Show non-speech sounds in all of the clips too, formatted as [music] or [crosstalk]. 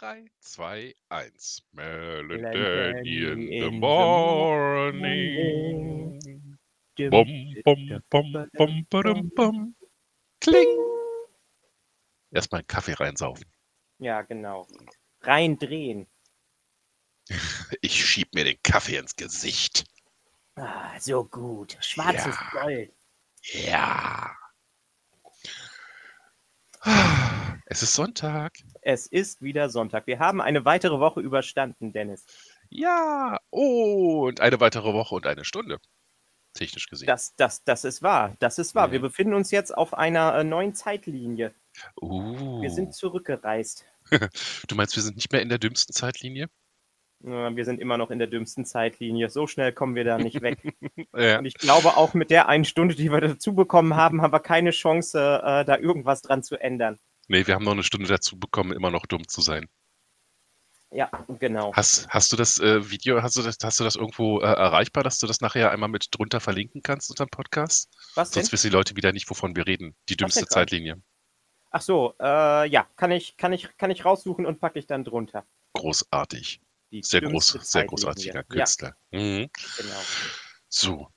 3, 2, 1. Mel and Mel and Danny Danny in the in the morning. Bum, bum, bum, bum, bum. bum. Kling. Erstmal einen Kaffee reinsaufen. Ja, genau. Reindrehen. [laughs] Ich schieb mir den Kaffee ins Gesicht. Ah, so gut. Schwarzes Ja. Gold. Ja. Es ist Sonntag. Es ist wieder Sonntag. Wir haben eine weitere Woche überstanden, Dennis. Ja. Und eine weitere Woche und eine Stunde. Technisch gesehen. Das, das, das ist wahr. Das ist wahr. Mhm. Wir befinden uns jetzt auf einer äh, neuen Zeitlinie. Uh. Wir sind zurückgereist. [laughs] Du meinst, wir sind nicht mehr in der dümmsten Zeitlinie? Wir sind immer noch in der dümmsten Zeitlinie. So schnell kommen wir da nicht weg. [laughs] Ja. Und ich glaube, auch mit der einen Stunde, die wir dazu bekommen haben, haben wir keine Chance, äh, da irgendwas dran zu ändern. Nee, wir haben noch eine Stunde dazu bekommen, immer noch dumm zu sein. Ja, genau. Hast, hast du das äh, Video, hast du das, hast du das irgendwo äh, erreichbar, dass du das nachher einmal mit drunter verlinken kannst unter dem Podcast? Was denn? Sonst wissen die Leute wieder nicht, wovon wir reden. Die dümmste? Zeitlinie. Ach so, äh, ja, kann ich, kann, ich, kann ich raussuchen und packe ich dann drunter. Großartig. Die Sehr groß, sehr großartiger Ja, Künstler. Mhm. genau. So,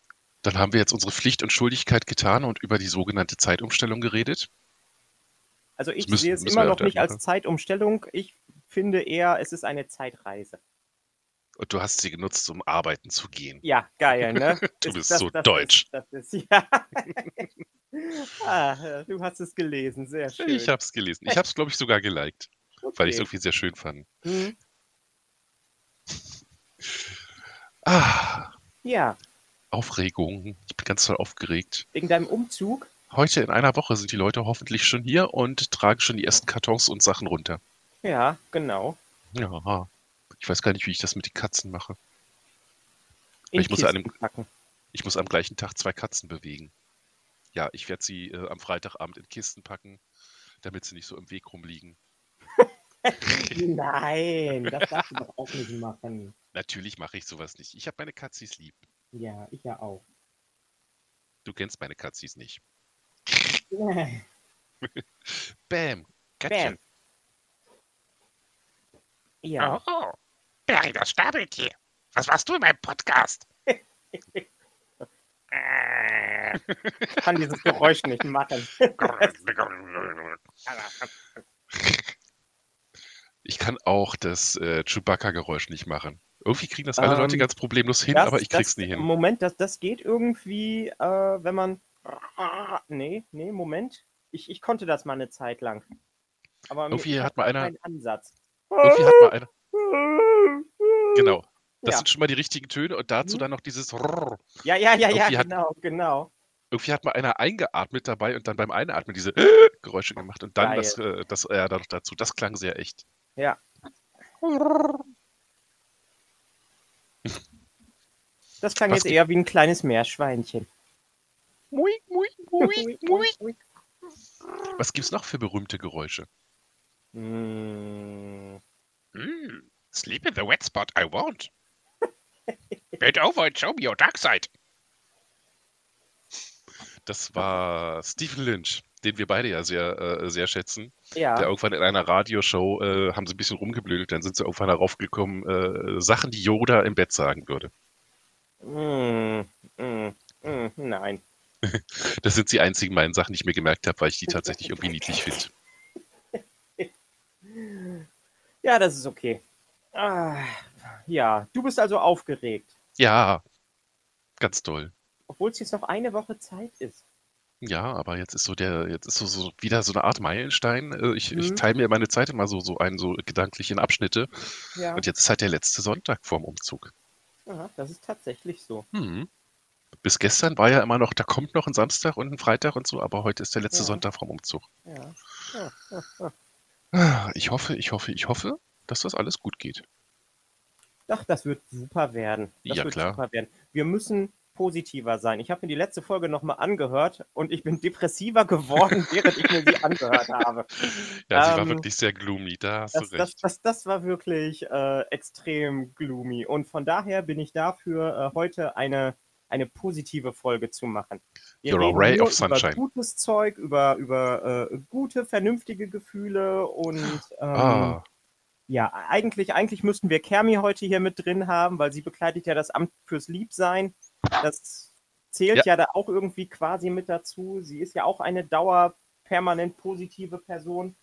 dann haben wir jetzt unsere Pflicht und Schuldigkeit getan und über die sogenannte Zeitumstellung geredet. Also ich Das müssen- sehe es immer noch nicht als machen. Zeitumstellung. Ich finde eher, es ist eine Zeitreise. Und du hast sie genutzt, um arbeiten zu gehen. Ja, geil, ne? [laughs] Du Ist- bist so deutsch. Ist, das ist, [laughs] ja. ah, du hast es gelesen, sehr schön. Ich habe es gelesen. Ich habe es, glaube ich, sogar geliked, weil ich es Okay. irgendwie sehr schön fand. Hm, Ah, Ja, Aufregung. Ich bin ganz toll aufgeregt. wegen deinem Umzug. Heute in einer Woche sind die Leute hoffentlich schon hier und tragen schon die ersten Kartons und Sachen runter. Ja, genau. Ja. Ich weiß gar nicht, wie ich das mit den Katzen mache. Ich muss packen. Ich muss am gleichen Tag zwei Katzen bewegen. Ja, ich werde sie äh, am Freitagabend in Kisten packen, damit sie nicht so im Weg rumliegen. [laughs] Nein, das darfst du doch auch nicht machen. Natürlich mache ich sowas nicht. Ich habe meine Katzis lieb. Ja, ich ja auch. Du kennst meine Katzis nicht. [laughs] Bam. Bam. Katze. Ja, Oh, Barry, das Stabeltier. Was warst du in meinem Podcast? [laughs] äh, ich kann dieses Geräusch nicht machen. [laughs] Ich kann auch das äh, Chewbacca-Geräusch nicht machen. Irgendwie kriegen das alle Ähm, Leute ganz problemlos hin, Das- aber ich krieg's das, nie hin. Moment, das, das geht irgendwie, äh, wenn man. Nee, nee, Moment. Ich, ich konnte das mal eine Zeit lang. Aber Irgendwie hat mal einer- Ansatz. Irgendwie hat mal einer. Genau. Das Ja. sind schon mal die richtigen Töne und dazu Mhm. dann noch dieses. Ja, ja, ja, ja, hat- genau, genau. Irgendwie hat mal einer eingeatmet dabei und dann beim Einatmen diese [laughs] Geräusche gemacht und dann Geil. das, äh, das äh, dann noch dazu. Das klang sehr echt. Ja. [laughs] Das klang Was jetzt eher wie ein kleines Meerschweinchen. Mui, mui, mui, mui. Ui. Was gibt's noch für berühmte Geräusche? Mm, mm, sleep in the wet spot I won't. Bend over and show me your dark side. Das war Stephen Lynch, den wir beide ja sehr, äh, sehr schätzen. Der Ja, irgendwann in einer Radioshow äh, haben sie ein bisschen rumgeblödelt, dann sind sie irgendwann darauf gekommen, äh, Sachen, die Yoda im Bett sagen würde. mm, mm, mm, nein. [laughs] Das sind die einzigen meinen Sachen, die ich mir gemerkt habe, weil ich die tatsächlich irgendwie niedlich finde. [laughs] Ja, das ist okay. Ah, ja, du bist also aufgeregt, Ja, ganz toll. obwohl es jetzt noch eine Woche Zeit ist. Ja, aber jetzt ist so der, jetzt ist so, so wieder so eine Art Meilenstein. Äh, Ich, ich Mhm. teile mir meine Zeit immer so, so ein, so gedanklich in Abschnitte. Ja, Und jetzt ist halt der letzte Sonntag vorm Umzug. aha, das ist tatsächlich so. Hm. Bis gestern war ja immer noch, da kommt noch ein Samstag und ein Freitag und so, aber heute ist der letzte Ja. Sonntag vorm Umzug. Ja. Ja, [laughs] Ich hoffe, ich hoffe, ich hoffe, dass das alles gut geht. Ach, das wird super werden. Das Ja, wird klar. super werden. Wir müssen positiver sein. Ich habe mir die letzte Folge nochmal angehört und ich bin depressiver geworden, [laughs] während ich mir sie angehört habe. Ja, sie war Ähm, wirklich sehr gloomy, da hast Das, du das, recht. das, das war wirklich äh, extrem gloomy. Und von daher bin ich dafür, äh, heute eine, eine positive Folge zu machen. Wir You're reden ray nur of sunshine. Über gutes Zeug, über, über äh, gute, vernünftige Gefühle und ähm, Ah, Ja, eigentlich, eigentlich müssten wir Kermi heute hier mit drin haben, weil sie bekleidet ja das Amt fürs Liebsein. Das zählt ja. Ja. da auch irgendwie quasi mit dazu. Sie ist ja auch eine dauerpermanent positive Person.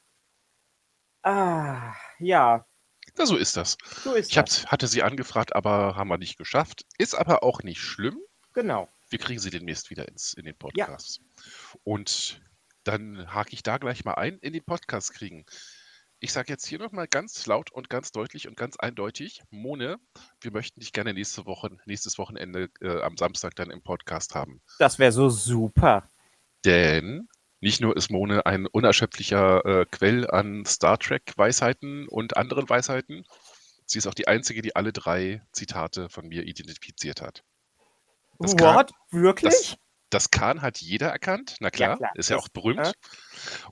Ah, ja, Na, so ist das. so ist Ich das. hatte sie angefragt, aber haben wir nicht geschafft. Ist aber auch nicht schlimm. Genau. Wir kriegen sie demnächst wieder ins, in den Podcast. Und dann hake ich da gleich mal ein, in den Podcast kriegen. Ich sage jetzt hier nochmal ganz laut und ganz deutlich und ganz eindeutig, Mone, wir möchten dich gerne nächste Woche, nächstes Wochenende äh, am Samstag dann im Podcast haben. Das wäre so super. Denn nicht nur ist Mone ein unerschöpflicher äh, Quell an Star Trek-Weisheiten und anderen Weisheiten, sie ist auch die einzige, die alle drei Zitate von mir identifiziert hat. Das What? Wirklich? Das Kahn hat jeder erkannt, na klar, klar, ist ja das- auch berühmt. äh.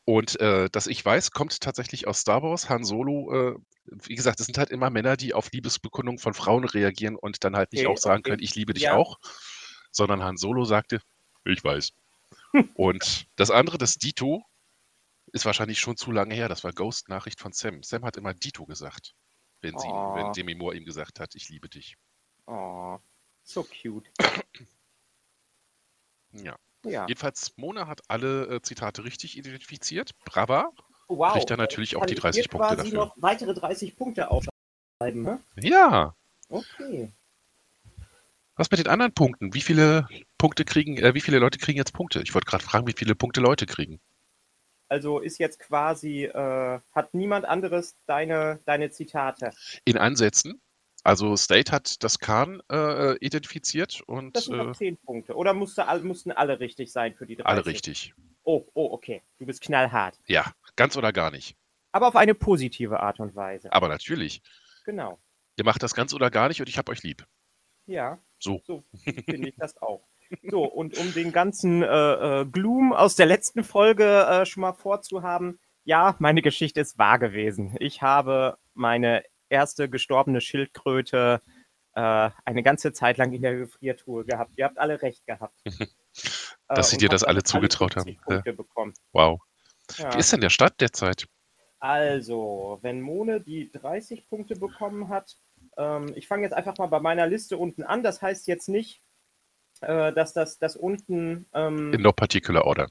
Und äh, dass ich weiß, kommt tatsächlich aus Star Wars. Han Solo, äh, wie gesagt, es sind halt immer Männer, die auf Liebesbekundungen von Frauen reagieren und dann halt nicht Okay, auch sagen okay. können, ich liebe dich Ja. auch, sondern Han Solo sagte, ich weiß. [laughs] und das andere, das Dito, ist wahrscheinlich schon zu lange her. Das war Ghost-Nachricht von Sam. Sam hat immer Dito gesagt, wenn, sie, wenn Oh. Demi Moore ihm gesagt hat, ich liebe dich. Oh, so cute. [coughs] Ja. Ja. Jedenfalls, Mona hat alle äh, Zitate richtig identifiziert. Brava. Wow. kriegt er natürlich auch Kann die ich 30 hier Punkte quasi dafür. noch weitere 30 Punkte aufschreiben, ne? Ja. Okay. Was mit den anderen Punkten? Wie viele Punkte kriegen, äh, wie viele Leute kriegen jetzt Punkte? Ich wollte gerade fragen, wie viele Punkte Leute kriegen. Also ist jetzt quasi, äh, hat niemand anderes deine, deine Zitate. In Ansätzen. Also State hat das Kahn äh, identifiziert Das und sind äh, noch 10 Punkte. Oder musste, mussten alle richtig sein für die 30? alle richtig. Oh, oh, okay. Du bist knallhart. Ja, ganz oder gar nicht. Aber auf eine positive Art und Weise. Aber natürlich. Genau. Ihr macht das ganz oder gar nicht und ich hab euch lieb. Ja. So. So finde ich das auch. So, und um den ganzen äh, äh, Gloom aus der letzten Folge äh, schon mal vorzuhaben, ja, meine Geschichte ist wahr gewesen. Ich habe meine erste gestorbene Schildkröte äh, eine ganze Zeit lang in der Gefriertruhe gehabt. Ihr habt alle recht gehabt. [laughs] Dass sie und dir das alle zugetraut 50 haben, ja. Wow. Ja. Wie ist denn der Stand derzeit? Also, wenn Mone die 30 Punkte bekommen hat, ähm, ich fange jetzt einfach mal bei meiner Liste unten an. Das heißt jetzt nicht, äh, dass das, das unten. Ähm, In no particular order.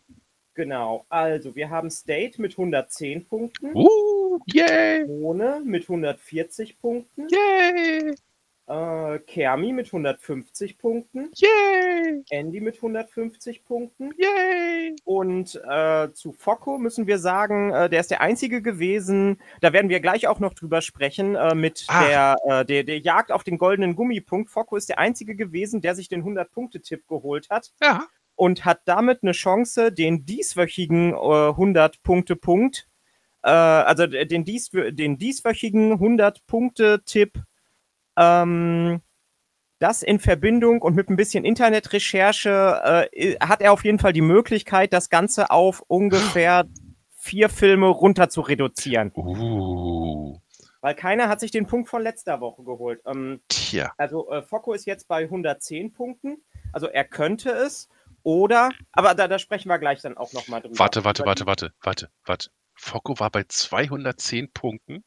genau. Also, wir haben State mit 110 Punkten, Uh, yay, Mone mit 140 Punkten, yay, äh, Kermi mit 150 Punkten, yay, Andy mit 150 Punkten. yay. Und äh, zu Focko müssen wir sagen, äh, der ist der einzige gewesen, da werden wir gleich auch noch drüber sprechen, äh, mit der, äh, der, der Jagd auf den goldenen Gummipunkt. Focko ist der einzige gewesen, der sich den 100-Punkte-Tipp geholt hat Ja, und hat damit eine Chance, den dieswöchigen äh, 100-Punkte-Punkt, äh, also den, dies, den dieswöchigen 100-Punkte-Tipp, ähm, das in Verbindung und mit ein bisschen Internetrecherche äh, hat er auf jeden Fall die Möglichkeit, das Ganze auf ungefähr [gasps] vier Filme runter zu reduzieren. uh, Weil keiner hat sich den Punkt von letzter Woche geholt. Ähm, tja. also äh, Focko ist jetzt bei 110 Punkten. Also er könnte es. Oder, aber da, da sprechen wir gleich dann auch nochmal drüber. Warte, warte, warte, warte, warte, warte. Focko war bei 210 Punkten.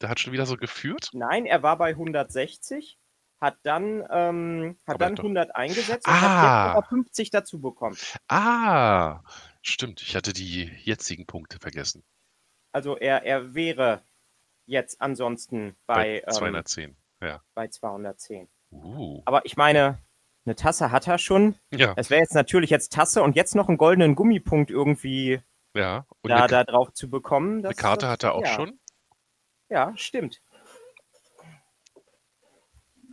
Der hat schon wieder so geführt. Nein, er war bei 160, hat dann, ähm, hat Aber dann doch- 100 eingesetzt und Ah. hat jetzt aber 50 dazu bekommen. Ah, stimmt. Ich hatte die jetzigen Punkte vergessen. Also er, er wäre jetzt ansonsten bei, Bei 210. Ähm, bei 210. Uh, Aber ich meine, eine Tasse hat er schon. ja, Es wäre jetzt natürlich jetzt Tasse und jetzt noch einen goldenen Gummipunkt irgendwie ja. Und da, da drauf zu bekommen. eine Karte das, hat er auch ja. schon. Ja, stimmt.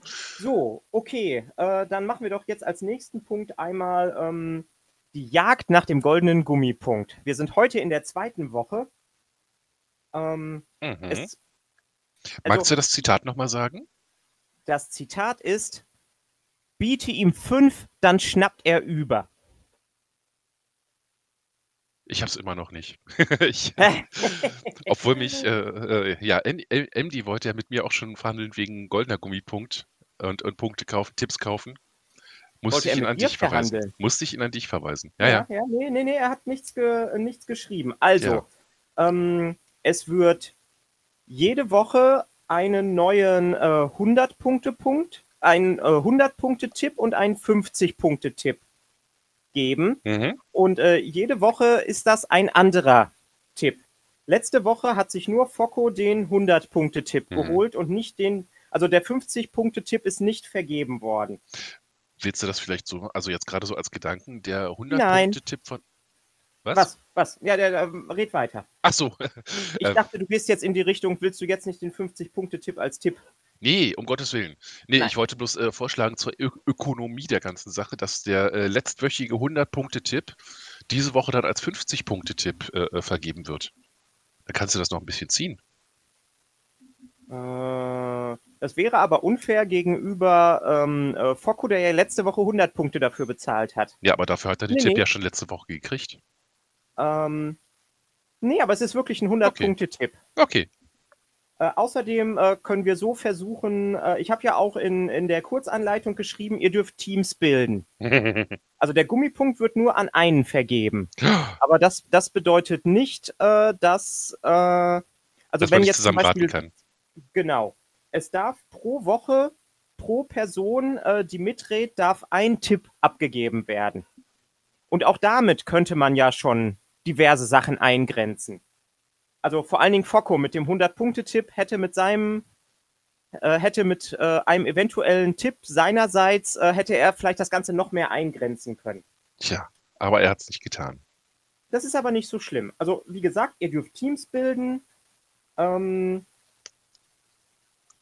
So, okay. Äh, dann machen wir doch jetzt als nächsten Punkt einmal ähm, die Jagd nach dem goldenen Gummipunkt. Wir sind heute in der zweiten Woche. Ähm, Mhm. es, Magst also, du das Zitat nochmal sagen? das Zitat ist: Biete ihm fünf, dann schnappt er über. Ich habe es immer noch nicht. [laughs] ich, [laughs] obwohl mich, äh, äh, ja, MD wollte ja mit mir auch schon verhandeln wegen goldener Gummipunkt und, und Punkte kaufen, Tipps kaufen. Musste ich ihn an dich verweisen. Musste ich ihn an dich verweisen. Ja, ja. ja, nee, nee, nee, er hat nichts, ge nichts geschrieben. Also, Ja. ähm, es wird jede Woche einen neuen äh, 100-Punkte-Punkt, einen äh, 100-Punkte-Tipp und einen 50-Punkte-Tipp geben. Mhm. Und äh, jede Woche ist das ein anderer Tipp. Letzte Woche hat sich nur Focko den 100-Punkte-Tipp Mhm. geholt und nicht den, also der 50-Punkte-Tipp ist nicht vergeben worden. Willst du das vielleicht so, also jetzt gerade so als Gedanken, der Nein. 100-Punkte-Tipp von. Was? Was? Was? Ja, der, der, red weiter. Ach so. Ich [laughs] Ähm. dachte, du gehst jetzt in die Richtung, willst du jetzt nicht den 50-Punkte-Tipp als Tipp? Nee, um Gottes Willen. Nee, Nein. ich wollte bloß äh, vorschlagen zur Ö Ökonomie der ganzen Sache, dass der äh, letztwöchige 100-Punkte-Tipp diese Woche dann als 50-Punkte-Tipp äh, äh, vergeben wird. Da kannst du das noch ein bisschen ziehen. Äh, das wäre aber unfair gegenüber ähm, äh, Focko, der ja letzte Woche 100 Punkte dafür bezahlt hat. Ja, aber dafür hat er den Nee, Tipp nee. ja schon letzte Woche gekriegt. Ähm, nee, aber es ist wirklich ein 100-Punkte-Tipp. Okay. Äh, außerdem äh, können wir so versuchen, äh, ich habe ja auch in, in der Kurzanleitung geschrieben, ihr dürft Teams bilden. [laughs] Also der Gummipunkt wird nur an einen vergeben. Aber das, das bedeutet nicht, äh, dass, äh, also Dass wenn jetzt zum Beispiel, genau, es darf pro Woche, pro Person, die mitredet, darf ein Tipp abgegeben werden. Und auch damit könnte man ja schon diverse Sachen eingrenzen. Also vor allen Dingen Focko mit dem 100-Punkte-Tipp hätte mit seinem äh, hätte mit äh, einem eventuellen Tipp seinerseits äh, hätte er vielleicht das Ganze noch mehr eingrenzen können. Tja, aber er hat es nicht getan. Das ist aber nicht so schlimm. Also, wie gesagt, ihr dürft Teams bilden. Ähm,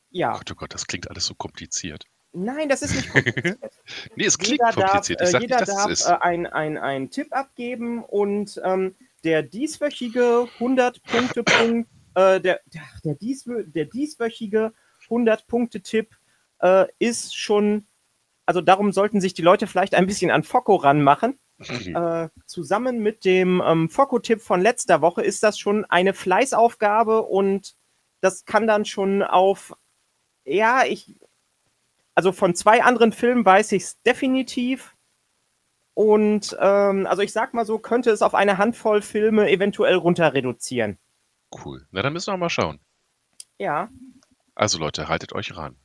ja, Gott, oh Gott, das klingt alles so kompliziert. nein, das ist nicht kompliziert. [laughs] Nee, es klingt jeder darf, kompliziert. Ich äh, sag jeder nicht, dass darf es ist. äh, ein- ein- einen Tipp abgeben und ähm, der dieswöchige 100-Punkte-Punkt, äh, der, der, der, dieswö der dieswöchige 100-Punkte-Tipp äh, ist schon, also darum sollten sich die Leute vielleicht ein bisschen an Focko ranmachen. Äh, zusammen mit dem ähm, Focko-Tipp von letzter Woche ist das schon eine Fleißaufgabe und das kann dann schon auf, ja, ich, also von zwei anderen Filmen weiß ich es definitiv. Und ähm, also ich sag mal so, könnte es auf eine Handvoll Filme eventuell runter reduzieren. Cool. Na, dann müssen wir mal schauen. Ja, Also Leute, haltet euch ran.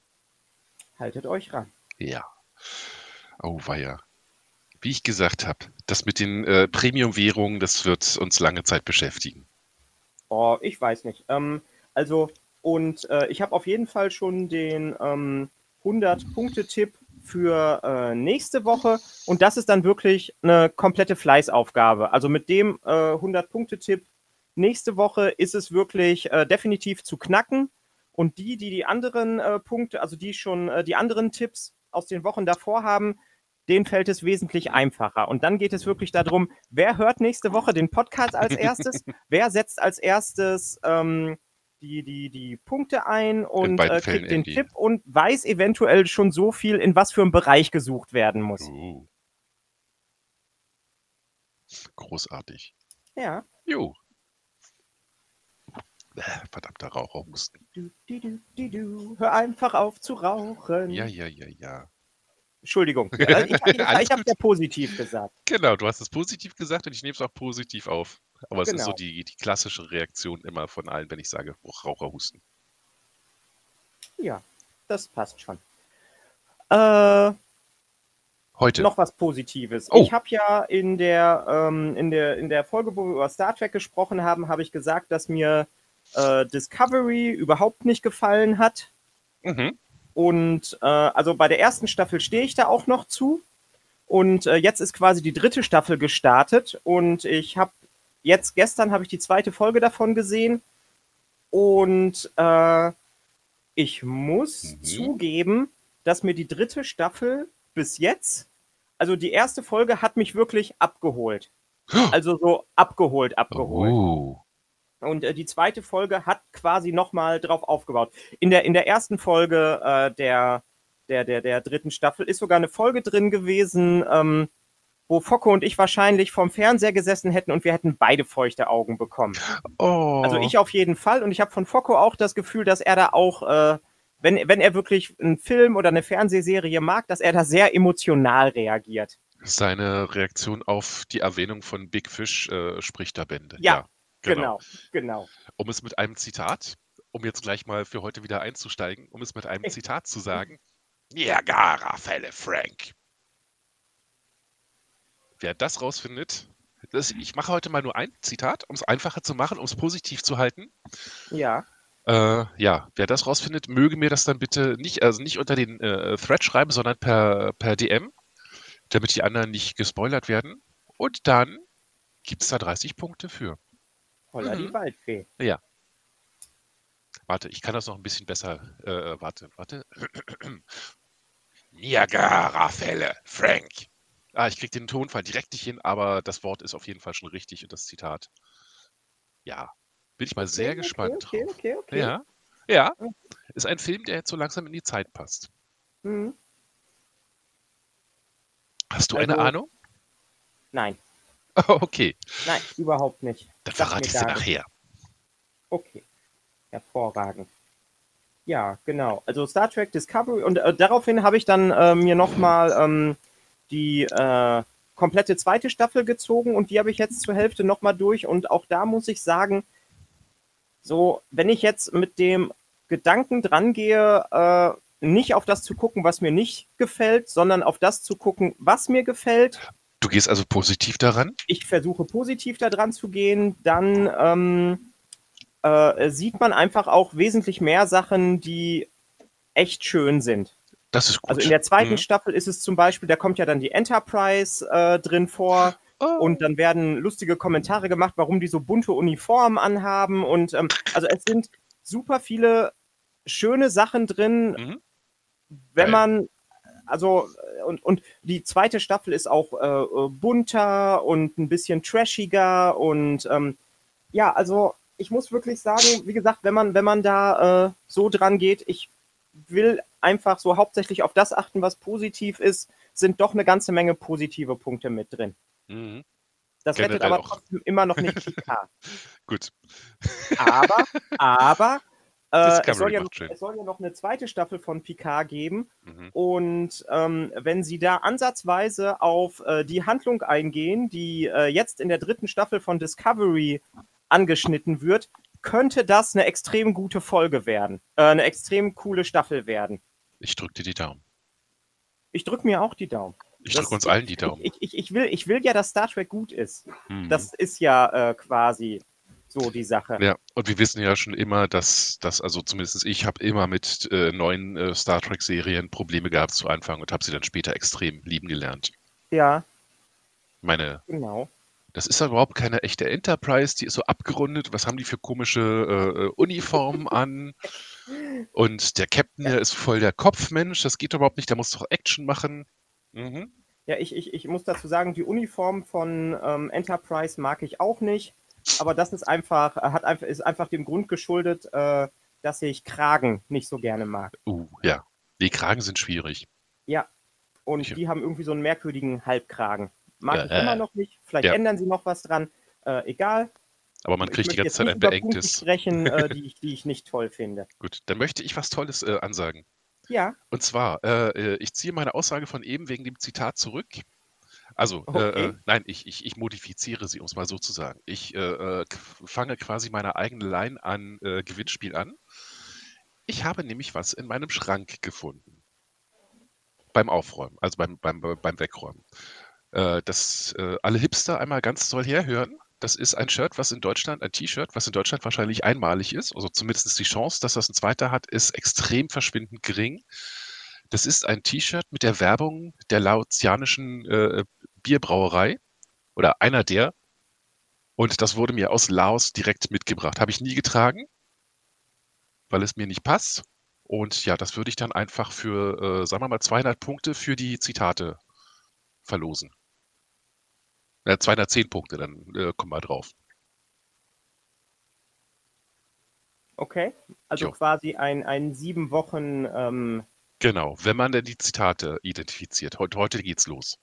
haltet euch ran. Ja. Oh, weia. Wie ich gesagt habe, das mit den äh, Premium-Währungen, das wird uns lange Zeit beschäftigen. Oh, ich weiß nicht. Ähm, also, und äh, ich habe auf jeden Fall schon den ähm, 100-Punkte-Tipp für äh, nächste Woche. Und das ist dann wirklich eine komplette Fleißaufgabe. Also mit dem äh, 100-Punkte-Tipp nächste Woche ist es wirklich äh, definitiv zu knacken. Und die, die die anderen äh, Punkte, also die schon äh, die anderen Tipps aus den Wochen davor haben, denen fällt es wesentlich einfacher. Und dann geht es wirklich darum, wer hört nächste Woche den Podcast als erstes, [laughs] wer setzt als erstes ähm, die, die, die Punkte ein und äh, Fällen kriegt den irgendwie. Tipp und weiß eventuell schon so viel, in was für einem Bereich gesucht werden muss. Uh. Großartig. Ja. Jo. Äh, Verdammter Raucherhusten. Du, du, du, du, du. Hör einfach auf zu rauchen. Ja, ja, ja, ja. Entschuldigung. [laughs] Ich habe ja positiv gesagt. Genau, du hast es positiv gesagt und ich nehme es auch positiv auf. Aber es ist so Genau. die, die klassische Reaktion immer von allen, wenn ich sage Raucherhusten. Ja, das passt schon. Äh, Heute. noch was Positives. Oh. Ich habe ja in der, ähm, in, der, in der Folge, wo wir über Star Trek gesprochen haben, habe ich gesagt, dass mir äh, Discovery überhaupt nicht gefallen hat. Mhm. Und äh, also bei der ersten Staffel stehe ich da auch noch zu. Und äh, jetzt ist quasi die dritte Staffel gestartet. Und ich habe jetzt gestern habe ich die zweite Folge davon gesehen. Und äh, ich muss Mhm. zugeben, dass mir die dritte Staffel bis jetzt, also die erste Folge hat mich wirklich abgeholt. [gasps] Also so abgeholt, abgeholt. Oh. Und äh, die zweite Folge hat quasi nochmal drauf aufgebaut. In der, in der ersten Folge äh, der, der, der, der dritten Staffel ist sogar eine Folge drin gewesen, ähm, wo Focko und ich wahrscheinlich vorm Fernseher gesessen hätten und wir hätten beide feuchte Augen bekommen. oh. Also ich auf jeden Fall. Und ich habe von Focko auch das Gefühl, dass er da auch, äh, wenn, wenn er wirklich einen Film oder eine Fernsehserie mag, dass er da sehr emotional reagiert. Seine Reaktion auf die Erwähnung von Big Fish äh, spricht da Bände. Ja, Genau, genau. Um es mit einem Zitat um jetzt gleich mal für heute wieder einzusteigen, um es mit einem [laughs] Zitat zu sagen. Niagara-Fälle, Frank. Wer das rausfindet, das, ich mache heute mal nur ein Zitat, um es einfacher zu machen, um es positiv zu halten. Ja. Äh, ja, wer das rausfindet, möge mir das dann bitte nicht, also nicht unter den äh, Thread schreiben, sondern per, per DM, damit die anderen nicht gespoilert werden. Und dann gibt es da 30 Punkte für. Holla die Mhm. Waldfee. Ja. Warte, ich kann das noch ein bisschen besser. Äh, warte, warte. [clears throat] Niagara-Fälle, Frank. Ah, ich krieg den Tonfall direkt nicht hin, aber das Wort ist auf jeden Fall schon richtig und das Zitat. Ja, bin ich mal sehr Okay, gespannt okay, drauf. okay, okay. Ja, ja. Ist ein Film, der jetzt so langsam in die Zeit passt. Mhm. Hast du Also- eine Ahnung? Nein, [laughs] Okay, nein, überhaupt nicht. dann Sag verrate ich nicht. nachher. Okay. Hervorragend. Ja, genau. Also Star Trek Discovery und äh, daraufhin habe ich dann äh, mir nochmal ähm, die äh, komplette zweite Staffel gezogen und die habe ich jetzt zur Hälfte nochmal durch und auch da muss ich sagen, so, wenn ich jetzt mit dem Gedanken dran gehe, äh, nicht auf das zu gucken, was mir nicht gefällt, sondern auf das zu gucken, was mir gefällt, Du gehst also positiv daran? ich versuche positiv da dran zu gehen, dann ähm, äh, sieht man einfach auch wesentlich mehr Sachen, die echt schön sind. Das ist gut. Also in der zweiten Mhm. Staffel ist es zum Beispiel, da kommt ja dann die Enterprise äh, drin vor Oh. und dann werden lustige Kommentare gemacht, warum die so bunte Uniformen anhaben und ähm, also es sind super viele schöne Sachen drin, Mhm. wenn man also äh, und, und die zweite Staffel ist auch äh, äh, bunter und ein bisschen trashiger und ähm, ja, also ich muss wirklich sagen, wie gesagt, wenn man wenn man da äh, so dran geht, ich will einfach so hauptsächlich auf das achten, was positiv ist, sind doch eine ganze Menge positive Punkte mit drin. Mhm. Das rettet Generell aber auch. trotzdem immer noch nicht PK. [laughs] Gut. Aber, aber [laughs] äh, es, soll ja noch, es soll ja noch eine zweite Staffel von Picard geben. Mhm. Und ähm, wenn sie da ansatzweise auf äh, die Handlung eingehen, die äh, jetzt in der dritten Staffel von Discovery angeschnitten wird, könnte das eine extrem gute Folge werden. Äh, eine extrem coole Staffel werden. Ich drücke dir die Daumen. Ich drücke mir auch die Daumen. Ich Das- drücke uns allen die Daumen. Ich, ich, ich, will, ich will ja, dass Star Trek gut ist. Mhm. Das ist ja äh, quasi so die Sache. Ja, und wir wissen ja schon immer, dass, dass also zumindest ich habe immer mit äh, neuen äh, Star Trek-Serien Probleme gehabt zu Anfang und habe sie dann später extrem lieben gelernt. Ja, Meine, genau. Das ist ja überhaupt keine echte Enterprise, die ist so abgerundet. Was haben die für komische äh, äh, Uniformen an? Und der Captain, der ist voll der Kopfmensch, das geht überhaupt nicht, der muss doch Action machen. Mhm. Ja, ich, ich, ich muss dazu sagen, die Uniform von ähm, Enterprise mag ich auch nicht. Aber das ist einfach, äh, hat einfach, ist einfach dem Grund geschuldet, äh, dass ich Kragen nicht so gerne mag. Uh, ja. Die Kragen sind schwierig. Ja. Und Ich- die haben irgendwie so einen merkwürdigen Halbkragen. Mag Ja, ich äh. immer noch nicht. Vielleicht Ja. ändern sie noch was dran. Äh, egal. Aber man kriegt die ganze Zeit ein beengtes. sprechen, äh, [laughs] die, ich, die ich nicht toll finde. Gut, dann möchte ich was Tolles äh, ansagen. Ja, Und zwar, äh, äh, ich ziehe meine Aussage von eben wegen dem Zitat zurück. Also, Okay. äh, nein, ich, ich, ich modifiziere sie, um es mal so zu sagen. Ich äh, fange quasi meine eigene Line an äh, Gewinnspiel an. Ich habe nämlich was in meinem Schrank gefunden. Beim Aufräumen, also beim, beim, beim Wegräumen. Äh, das äh, alle Hipster einmal ganz toll herhören. Das ist ein Shirt, was in Deutschland, ein T-Shirt, was in Deutschland wahrscheinlich einmalig ist. Also zumindest die Chance, dass das ein zweiter hat, ist extrem verschwindend gering. Das ist ein T-Shirt mit der Werbung der laotianischen äh, Bierbrauerei oder einer der. Und das wurde mir aus Laos direkt mitgebracht. Habe ich nie getragen, weil es mir nicht passt. Und ja, das würde ich dann einfach für, äh, sagen wir mal, 200 Punkte für die Zitate verlosen. Ja, 210 Punkte, dann äh, kommen wir drauf. okay. Also Jo. quasi ein, ein sieben Wochen. Ähm, Genau, wenn man denn die Zitate identifiziert. Heute, heute geht's los.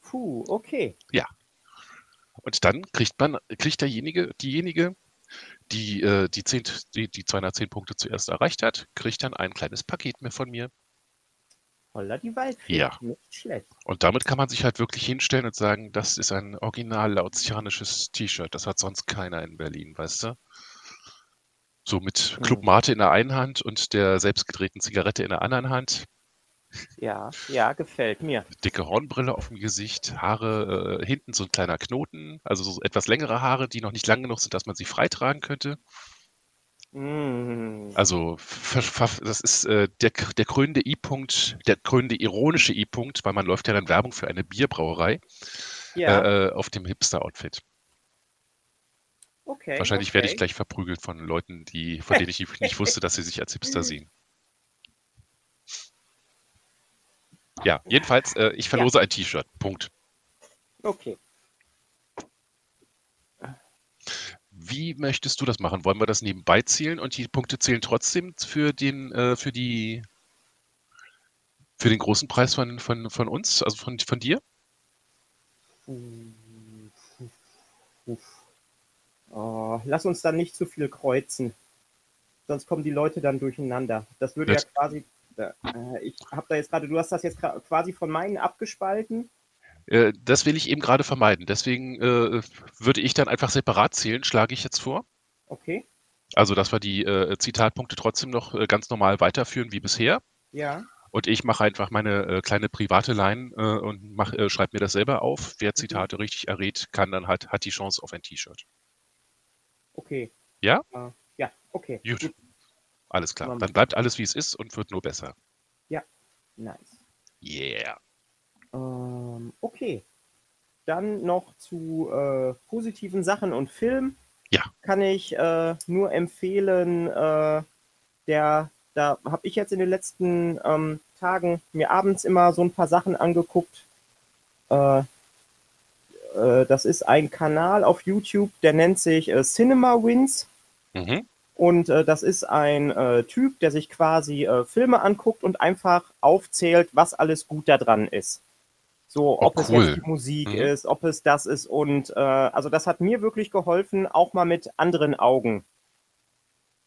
puh, okay. Und dann kriegt man, kriegt derjenige, diejenige, die, äh, die, 10, die, die 210 Punkte zuerst erreicht hat, kriegt dann ein kleines Paket mehr von mir. Holla die Waldfee. Ja. Nicht schlecht. Und damit kann man sich halt wirklich hinstellen und sagen, das ist ein original laotianisches T-Shirt. Das hat sonst keiner in Berlin, weißt du? So mit Mhm. Club Mate in der einen Hand und der selbstgedrehten Zigarette in der anderen Hand. Ja, ja, gefällt mir. Dicke Hornbrille auf dem Gesicht, Haare, äh, hinten so ein kleiner Knoten, also so etwas längere Haare, die noch nicht lang genug sind, dass man sie freitragen könnte. Mm. Also das ist äh, der, der krönende I-Punkt, der krönende ironische I-Punkt, weil man läuft ja dann Werbung für eine Bierbrauerei Ja, äh, äh, auf dem Hipster-Outfit. okay. Wahrscheinlich okay. werde ich gleich verprügelt von Leuten, die, von denen ich nicht [laughs] wusste, dass sie sich als Hipster sehen. Ja, jedenfalls, äh, ich verlose ein T-Shirt. Punkt. Okay. Wie möchtest du das machen? Wollen wir das nebenbei zählen und die Punkte zählen trotzdem für den, äh, für die, für den großen Preis von, von, von uns, also von, von dir? Oh, lass uns dann nicht zu viel kreuzen. Sonst kommen die Leute dann durcheinander. Das würde Das- ja quasi. Äh, ich habe da jetzt gerade, du hast das jetzt quasi von meinen abgespalten. Äh, das will ich eben gerade vermeiden. Deswegen äh, würde ich dann einfach separat zählen, schlage ich jetzt vor. Okay. Also, dass wir die äh, Zitatpunkte trotzdem noch äh, ganz normal weiterführen wie bisher. Ja. Und ich mache einfach meine äh, kleine private Line und mach, schreibe mir das selber auf. Wer Zitate richtig errät, kann dann halt, hat die Chance auf ein T-Shirt. Okay. Ja? Ja, okay. Gut. Alles klar. Dann bleibt alles wie es ist und wird nur besser. Nice. Yeah. Ähm, okay. Dann noch zu äh, positiven Sachen und Film. Ja. Kann ich äh, nur empfehlen, äh, der, da habe ich jetzt in den letzten ähm, Tagen mir abends immer so ein paar Sachen angeguckt. Äh, äh, das ist ein Kanal auf YouTube, der nennt sich äh, Cinema Wins. Mhm. Und äh, das ist ein äh, Typ, der sich quasi äh, Filme anguckt und einfach aufzählt, was alles gut daran ist. So, Oh, ob es cool. jetzt die Musik Mhm. ist, ob es das ist. Und äh, also das hat mir wirklich geholfen, auch mal mit anderen Augen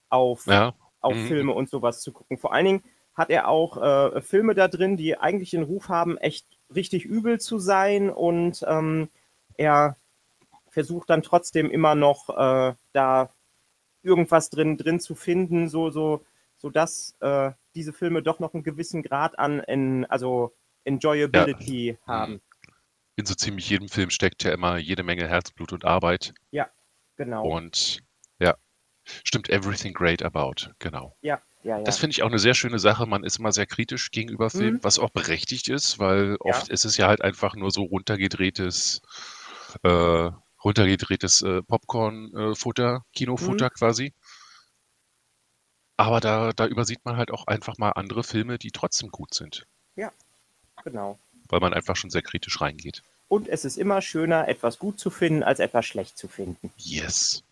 auf, Ja. auf Mhm. Filme und sowas zu gucken. Vor allen Dingen hat er auch äh, Filme da drin, die eigentlich den Ruf haben, echt richtig übel zu sein. Und ähm, er versucht dann trotzdem immer noch äh, da irgendwas drin, drin zu finden, so, so, so dass äh, diese Filme doch noch einen gewissen Grad an in, also Enjoyability haben. In so ziemlich jedem Film steckt ja immer jede Menge Herzblut und Arbeit. Genau. Und ja, stimmt everything great about. Genau. ja, ja, ja. Das finde ich auch eine sehr schöne Sache. Man ist immer sehr kritisch gegenüber Filmen, Mhm. was auch berechtigt ist, weil oft ist es ja halt einfach nur so runtergedrehtes, äh, runtergedrehtes äh, Popcorn-Futter, Kinofutter Mhm. quasi. Aber da, da übersieht man halt auch einfach mal andere Filme, die trotzdem gut sind, genau. weil man einfach schon sehr kritisch reingeht. Und es ist immer schöner, etwas gut zu finden, als etwas schlecht zu finden. Yes.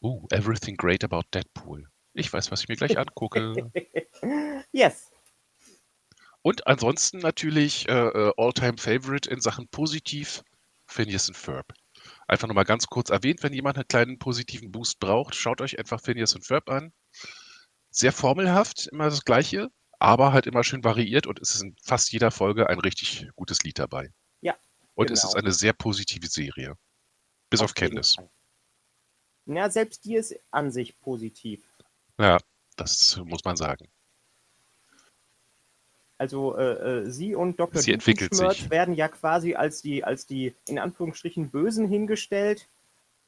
Oh, everything great about Deadpool. Ich weiß, was ich mir gleich angucke. [laughs] Yes. Und ansonsten natürlich äh, äh, All-Time Favorite in Sachen positiv, Phineas und Ferb. Einfach nochmal ganz kurz erwähnt, wenn jemand einen kleinen positiven Boost braucht, schaut euch einfach Phineas und Ferb an. Sehr formelhaft, immer das Gleiche, aber halt immer schön variiert und es ist in fast jeder Folge ein richtig gutes Lied dabei. Ja, Und es genau. ist eine sehr positive Serie. Bis auf, Candice. Fall. Ja, selbst die ist an sich positiv. Ja, das muss man sagen. Also äh, äh, sie und Dr. Sie entwickelt sich. werden ja quasi als die, als die in Anführungsstrichen Bösen hingestellt.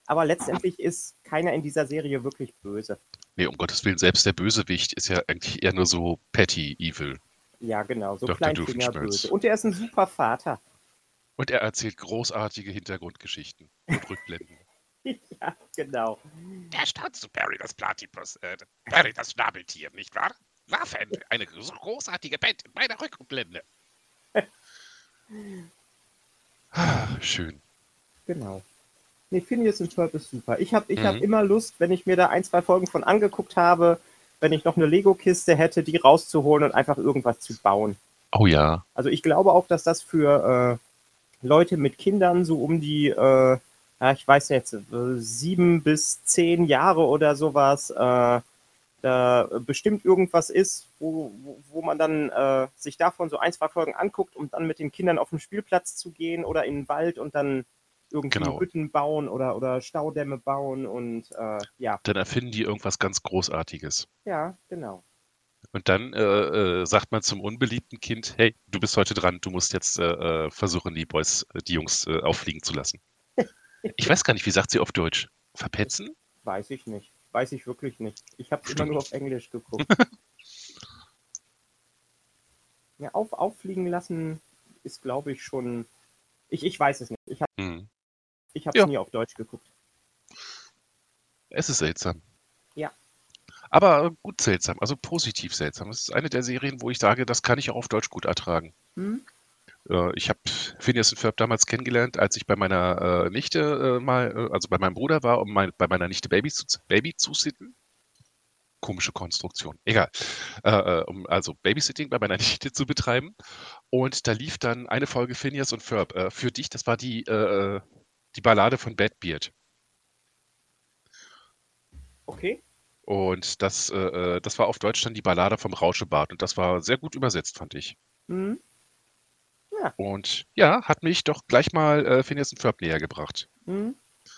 Aber letztendlich ist keiner in dieser Serie wirklich böse. Nee, um Gottes Willen, selbst der Bösewicht ist ja eigentlich eher nur so petty evil. Ja, genau, so. Kleinfingerböse. Und er ist ein super Vater. Und er erzählt großartige Hintergrundgeschichten und Rückblenden. [laughs] ja, genau. Da staunst du, Barry, das Platypus, äh, Barry, das Schnabeltier, nicht wahr? War Fan, eine so großartige Band in meiner Rückblende. [laughs] Ah, schön. Genau. Nee, Phineas und Ferb ist super. Ich habe ich hab Mhm. immer Lust, wenn ich mir da ein, zwei Folgen von angeguckt habe, wenn ich noch eine Lego-Kiste hätte, die rauszuholen und einfach irgendwas zu bauen. Oh ja. Also ich glaube auch, dass das für äh, Leute mit Kindern so um die, äh, ja, ich weiß jetzt, äh, sieben bis zehn Jahre oder sowas, äh, da bestimmt irgendwas ist, wo, wo, wo man dann äh, sich davon so ein, zwei Folgen anguckt, um dann mit den Kindern auf den Spielplatz zu gehen oder in den Wald und dann irgendwie Genau. Hütten bauen oder, oder Staudämme bauen und äh, ja, Dann erfinden die irgendwas ganz Großartiges. ja, genau. Und dann äh, äh, sagt man zum unbeliebten Kind, hey, du bist heute dran, du musst jetzt äh, äh, versuchen, die Boys, äh, die Jungs auffliegen zu lassen. [laughs] Ich weiß gar nicht, wie sagt sie auf Deutsch? Verpetzen? Weiß ich nicht. Weiß ich wirklich nicht. Ich habe immer nur auf Englisch geguckt. [laughs] ja, auf, auffliegen lassen ist, glaube ich, schon. Ich, ich weiß es nicht. Ich habe Hm. Ich hab's Ja. nie auf Deutsch geguckt. Es ist seltsam. Ja. Aber gut seltsam, also positiv seltsam. Es ist eine der Serien, wo ich sage, das kann ich auch auf Deutsch gut ertragen. Hm? Äh, ich habe Phineas und Ferb damals kennengelernt, als ich bei meiner äh, Nichte äh, mal, also bei meinem Bruder war, um mein, bei meiner Nichte Baby zu, Baby zu sitten. Komische Konstruktion. Egal. Äh, um also Babysitting bei meiner [laughs] Nichte zu betreiben. Und da lief dann eine Folge Phineas und Ferb. Äh, für dich, das war die, äh, die Ballade von Bad Beard. Okay. Und das, äh, äh, das war auf Deutsch dann die Ballade vom Rauschebart. Und das war sehr gut übersetzt, fand ich. Hm? Und ja, hat mich doch gleich mal äh, Phineas und Ferb näher gebracht. Hm?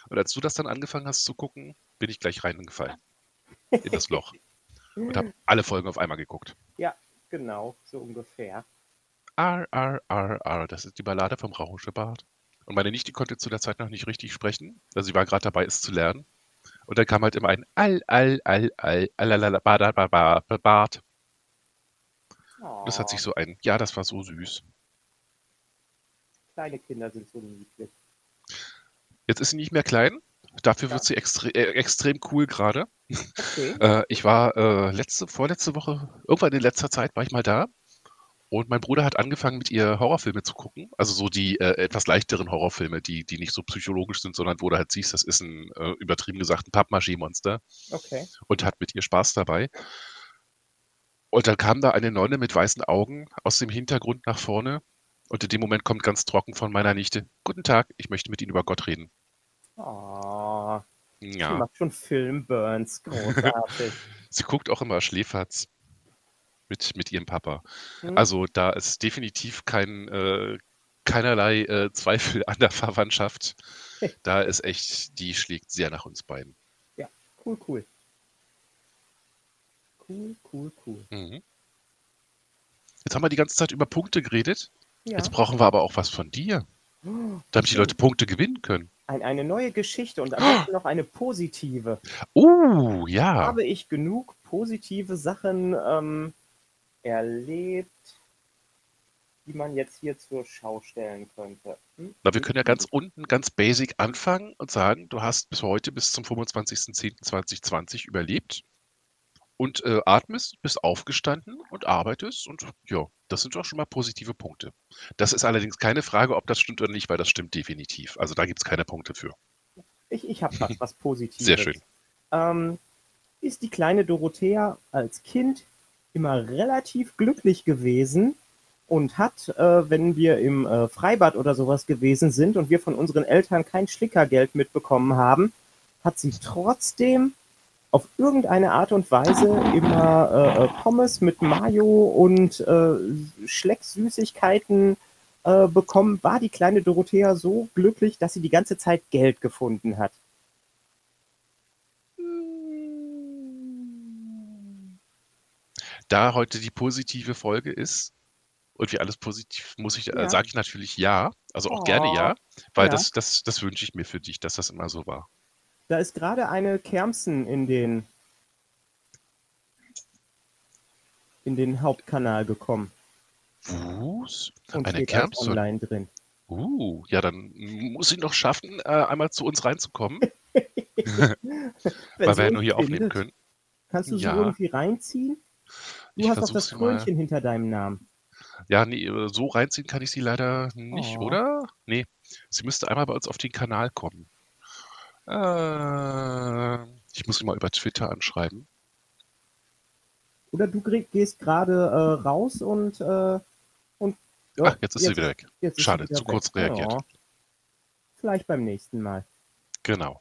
Und als du das dann angefangen hast zu gucken, bin ich gleich reingefallen. In das Loch. [laughs] Und habe alle Folgen auf einmal geguckt. Genau, so ungefähr. R, R, R, R. Das ist die Ballade vom Rauschebart. Und meine Nichte konnte zu der Zeit noch nicht richtig sprechen. Also sie war gerade dabei, es zu lernen. Und dann kam halt immer ein Al, Al, Al, Al, Alalala, Bada, Ba, Ba, Ba, Bart. Das hat sich so ein, ja, das war so süß. Kleine Kinder sind so niedlich. Jetzt ist sie nicht mehr klein. Dafür Ja. wird sie extre äh, extrem cool gerade. Okay. [laughs] Äh, ich war äh, letzte, vorletzte Woche, irgendwann in letzter Zeit war ich mal da. Und mein Bruder hat angefangen, mit ihr Horrorfilme zu gucken. Also so die äh, etwas leichteren Horrorfilme, die, die nicht so psychologisch sind, sondern wo du halt siehst, das ist ein, äh, übertrieben gesagt, ein Pappmaché-Monster. Okay. Und hat mit ihr Spaß dabei. Und dann kam da eine Nonne mit weißen Augen aus dem Hintergrund nach vorne. Und in dem Moment kommt ganz trocken von meiner Nichte, Guten Tag, ich möchte mit Ihnen über Gott reden. Oh, Ja, macht schon Filmburns. Großartig. [laughs] sie guckt auch immer Schläferz mit, mit ihrem Papa. Hm? Also da ist definitiv kein, äh, keinerlei äh, Zweifel an der Verwandtschaft. [laughs] Da ist echt, die schlägt sehr nach uns beiden. Cool, cool. Cool, cool, cool. Mhm. Jetzt haben wir die ganze Zeit über Punkte geredet. Ja. Jetzt brauchen wir aber auch was von dir, Oh, damit die Leute Punkte gewinnen können. Ein, eine neue Geschichte und am [gasps] besten noch eine positive. Oh, ja. Habe ich genug positive Sachen ähm, erlebt, die man jetzt hier zur Schau stellen könnte? Hm? Na, wir können ja ganz unten, ganz basic anfangen und sagen, du hast bis heute, bis zum 25.10.2020 überlebt und äh, atmest, bist aufgestanden und arbeitest und ja, das sind doch schon mal positive Punkte. Das ist allerdings keine Frage, ob das stimmt oder nicht, weil das stimmt definitiv. Also da gibt es keine Punkte für. Ich, ich habe was, was [laughs] Positives. Sehr schön. Ähm, ist die kleine Dorothea als Kind immer relativ glücklich gewesen und hat, äh, wenn wir im äh, Freibad oder sowas gewesen sind und wir von unseren Eltern kein Schlickergeld mitbekommen haben, hat sie trotzdem auf irgendeine Art und Weise immer äh, äh, Pommes mit Mayo und äh, Schlecksüßigkeiten äh, bekommen. War die kleine Dorothea so glücklich, dass sie die ganze Zeit Geld gefunden hat? Da heute die positive Folge ist und wie alles positiv, muss ich, Ja. äh, sage ich natürlich ja, also auch Oh. gerne ja, weil Ja. das, das, das wünsche ich mir für dich, dass das immer so war. Da ist gerade eine Kermsen in den in den Hauptkanal gekommen Was? und Eine Kermsen? online drin. Uh, ja, dann muss ich noch schaffen, äh, einmal zu uns reinzukommen, [laughs] [laughs] weil wir ja nur hier aufnehmen findet, können. Kannst du sie Ja. irgendwie reinziehen? Du Ich hast doch das sie mal. Krönchen hinter deinem Namen. Ja, nee, äh, so reinziehen kann ich sie leider nicht, Oh. oder? Nee, sie müsste einmal bei uns auf den Kanal kommen. Äh, ich muss sie mal über Twitter anschreiben. Oder du geh- gehst gerade äh, raus und und ja, Ach, jetzt ist sie wieder weg. jetzt Schade, wieder zu weg. kurz reagiert. Ja. Vielleicht beim nächsten Mal. Genau.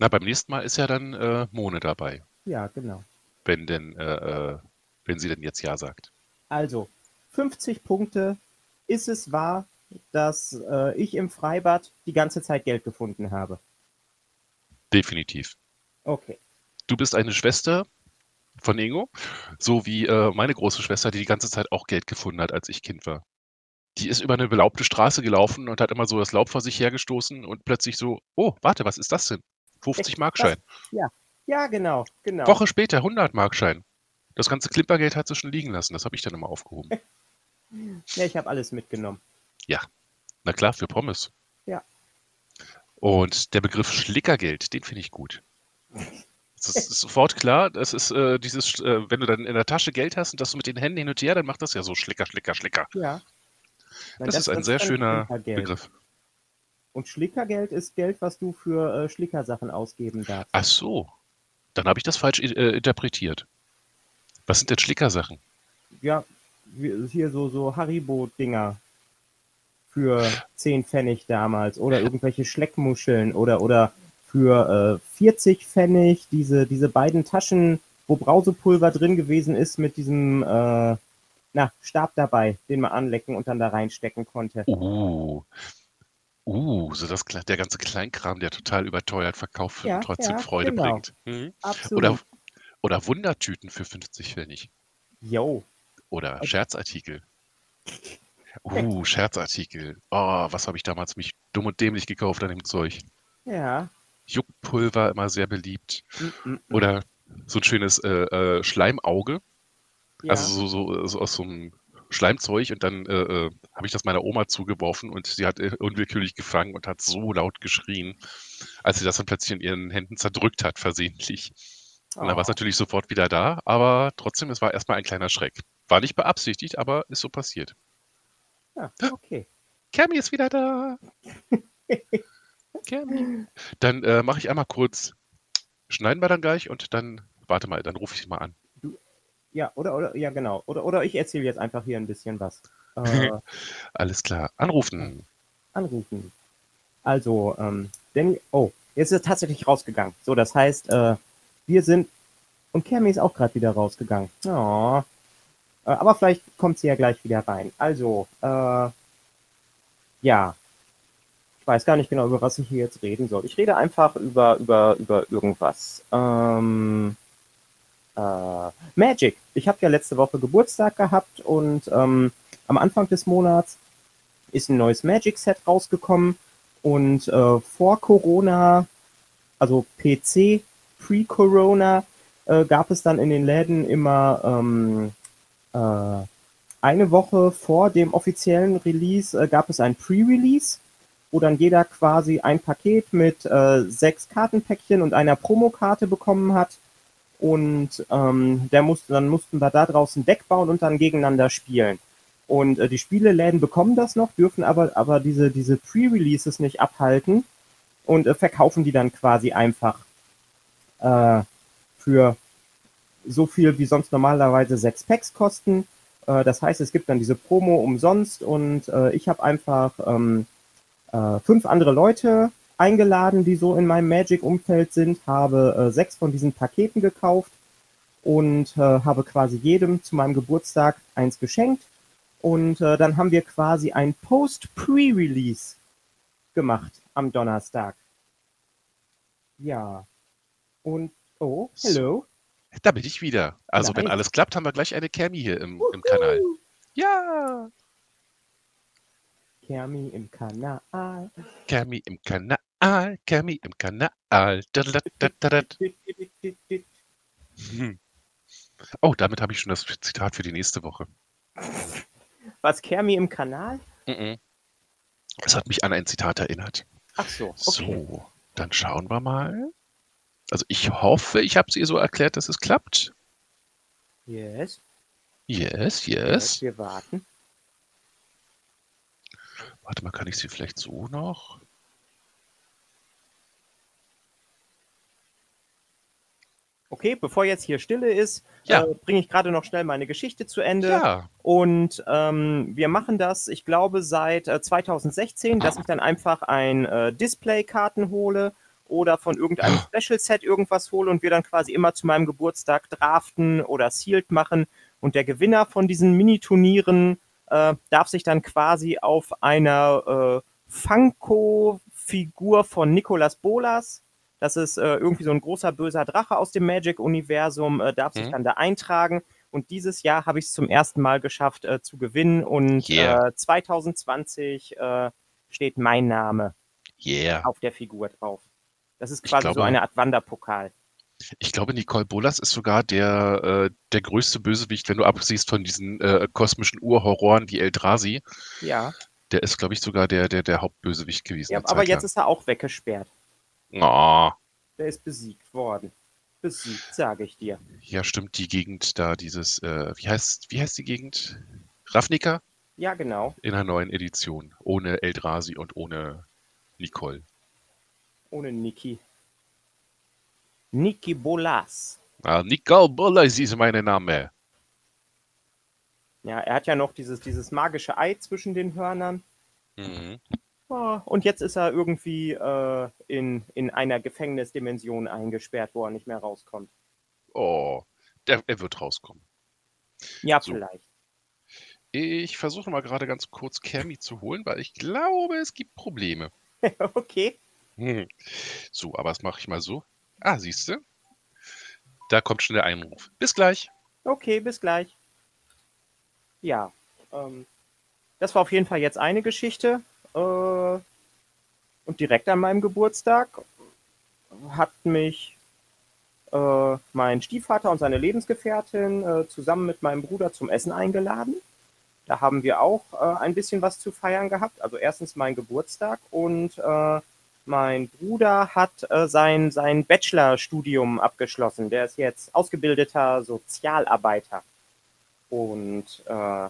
Na, beim nächsten Mal ist ja dann äh, Mone dabei, Ja, genau. Wenn denn, äh, äh, wenn sie denn jetzt ja sagt. Also, 50 Punkte. Ist es wahr? dass äh, ich im Freibad die ganze Zeit Geld gefunden habe. Definitiv. Okay. Du bist eine Schwester von Ingo, so wie äh, meine große Schwester, die die ganze Zeit auch Geld gefunden hat, als ich Kind war. Die ist über eine belaubte Straße gelaufen und hat immer so das Laub vor sich hergestoßen und plötzlich so, oh, warte, was ist das denn? 50 Markschein. Ja, ja, genau, genau. Woche später 100 Markschein. Das ganze Klimpergeld hat sie schon liegen lassen. Das habe ich dann immer aufgehoben. [laughs] Ja, ich habe alles mitgenommen. Na klar, für Pommes. Ja. Und der Begriff Schlickergeld, den finde ich gut. Es ist, sofort klar, das ist äh, dieses, äh, wenn du dann in der Tasche Geld hast und das mit den Händen hin und her, dann macht das ja so Schlicker, Schlicker, Schlicker. Ja. Nein, Das ist ein sehr schöner. Begriff. Und Schlickergeld ist Geld, was du für äh, Schlickersachen ausgeben darfst. Ach so, dann habe ich das falsch äh, interpretiert. Was sind denn Schlickersachen? Ja, hier so, so Haribo-Dinger für 10 Pfennig damals oder irgendwelche Schleckmuscheln oder, oder für äh, 40 Pfennig diese, diese beiden Taschen, wo Brausepulver drin gewesen ist mit diesem äh, na, Stab dabei, den man anlecken und dann da reinstecken konnte. Uh, uh, so das, der ganze Kleinkram, der total überteuert verkauft wird Ja, und trotzdem ja, Freude genau. bringt. Mhm. Absolut. Oder, oder Wundertüten für 50 Pfennig. Jo. Oder Scherzartikel. [laughs] Uh, Scherzartikel. Oh, was habe ich damals mich dumm und dämlich gekauft an dem Zeug. Ja. Juckpulver immer sehr beliebt. Mm, mm, mm. Oder so ein schönes äh, äh, Schleimauge. ja. Also so, so, so aus so einem Schleimzeug und dann äh, äh, habe ich das meiner Oma zugeworfen und sie hat äh, unwillkürlich gefangen und hat so laut geschrien, als sie das dann plötzlich in ihren Händen zerdrückt hat, versehentlich. Und dann war es Oh. natürlich sofort wieder da, aber trotzdem, es war erstmal ein kleiner Schreck. War nicht beabsichtigt, aber ist so passiert. Ja, okay. Kermi ist wieder da. [laughs] Kermi. Dann äh, mache ich einmal kurz, schneiden wir dann gleich und dann, warte mal, dann rufe ich mal an. Ja, oder, oder, ja, genau. Oder, oder ich erzähle jetzt einfach hier ein bisschen was. [laughs] Äh, Alles klar. Anrufen. anrufen. Also, ähm, Danny, oh, jetzt ist er tatsächlich rausgegangen. So, das heißt, äh, wir sind, und Kermi ist auch gerade wieder rausgegangen. Oh. Äh, aber vielleicht kommt sie ja gleich wieder rein. Also, äh, ja. Ich weiß gar nicht genau, über was ich hier jetzt reden soll. Ich rede einfach über, über, über irgendwas. Ähm, äh, Magic. Ich habe ja letzte Woche Geburtstag gehabt und ähm, am Anfang des Monats ist ein neues Magic-Set rausgekommen und äh, vor Corona, also PC, pre-Corona, äh, gab es dann in den Läden immer ähm, äh, eine Woche vor dem offiziellen Release äh, gab es ein Pre-Release, wo dann jeder quasi ein Paket mit äh, sechs Kartenpäckchen und einer Promokarte bekommen hat. Und ähm, der musste, dann mussten wir da draußen Deck bauen und dann gegeneinander spielen. Und äh, die Spieleläden bekommen das noch, dürfen aber, aber diese, diese Pre-Releases nicht abhalten und äh, verkaufen die dann quasi einfach äh, für so viel, wie sonst normalerweise sechs Packs kosten. Äh, das heißt, es gibt dann diese Promo umsonst und äh, ich habe einfach ähm, äh, fünf andere Leute eingeladen, die so in meinem Magic-Umfeld sind, habe äh, sechs von diesen Paketen gekauft und äh, habe quasi jedem zu meinem Geburtstag eins geschenkt. Und äh, dann haben wir quasi ein Post-Pre-Release gemacht am Donnerstag. Ja. Und, oh, hello. Da bin ich wieder. Also, wenn Nice. alles klappt, haben wir gleich eine Kermi hier im, im Kanal. Ja, Kermi im Kanal. Kermi im Kanal, Kermi im Kanal. Hm. Oh, damit habe ich schon das Zitat für die nächste Woche. Was, Kermi im Kanal? Es hat mich an ein Zitat erinnert. Ach so, okay. So, dann schauen wir mal. Also ich hoffe, ich habe es ihr so erklärt, dass es klappt. Yes. Yes, yes. Wir warten. Warte mal, kann ich sie vielleicht so noch? Okay, bevor jetzt hier Stille ist, Ja. äh, bringe ich gerade noch schnell meine Geschichte zu Ende. Ja. Und ähm, wir machen das, ich glaube, seit äh, 2016, dass ich dann einfach ein äh, Display-Karten hole oder von irgendeinem Special-Set irgendwas hole und wir dann quasi immer zu meinem Geburtstag draften oder sealed machen. Und der Gewinner von diesen Mini-Turnieren äh, darf sich dann quasi auf einer äh, Funko-Figur von Nicolas Bolas, das ist äh, irgendwie so ein großer böser Drache aus dem Magic-Universum, äh, darf sich Mhm. dann da eintragen. Und dieses Jahr habe ich es zum ersten Mal geschafft äh, zu gewinnen. Und Yeah. äh, 2020 äh, steht mein Name Yeah. auf der Figur drauf. Das ist quasi so glaube- eine Art Wanderpokal. Ich glaube, Nicole Bolas ist sogar der, äh, der größte Bösewicht, wenn du absiehst von diesen äh, kosmischen Urhorroren wie Eldrazi. Ja, Der ist, glaube ich, sogar der, der, der Hauptbösewicht gewesen. ja aber jetzt ist er auch weggesperrt. Oh, Der ist besiegt worden. Besiegt, sage ich dir. ja, stimmt, die Gegend da, dieses, äh, wie heißt, wie heißt die Gegend? Ravnica Ja, genau. in einer neuen Edition. Ohne Eldrazi und ohne Nicole. Ohne Niki. Niki Bolas. Ah, Nicole Bolas ist mein Name. Ja, er hat ja noch dieses, dieses magische Ei zwischen den Hörnern. Mhm. Und jetzt ist er irgendwie äh, in, in einer Gefängnisdimension eingesperrt, wo er nicht mehr rauskommt. Oh, der, er wird rauskommen. Ja, So. vielleicht. Ich versuche mal gerade ganz kurz Kermi zu holen, weil ich glaube, es gibt Probleme. [laughs] okay. Hm. So, aber das mache ich mal so. Ah, siehst du? Da kommt schon der Einruf. Bis gleich. Okay, bis gleich. Ja, ähm, das war auf jeden Fall jetzt eine Geschichte. Äh, und direkt an meinem Geburtstag hat mich äh, mein Stiefvater und seine Lebensgefährtin äh, zusammen mit meinem Bruder zum Essen eingeladen. Da haben wir auch äh, ein bisschen was zu feiern gehabt. Also erstens mein Geburtstag und äh, mein Bruder hat äh, sein, sein Bachelorstudium abgeschlossen. Der ist jetzt ausgebildeter Sozialarbeiter und äh,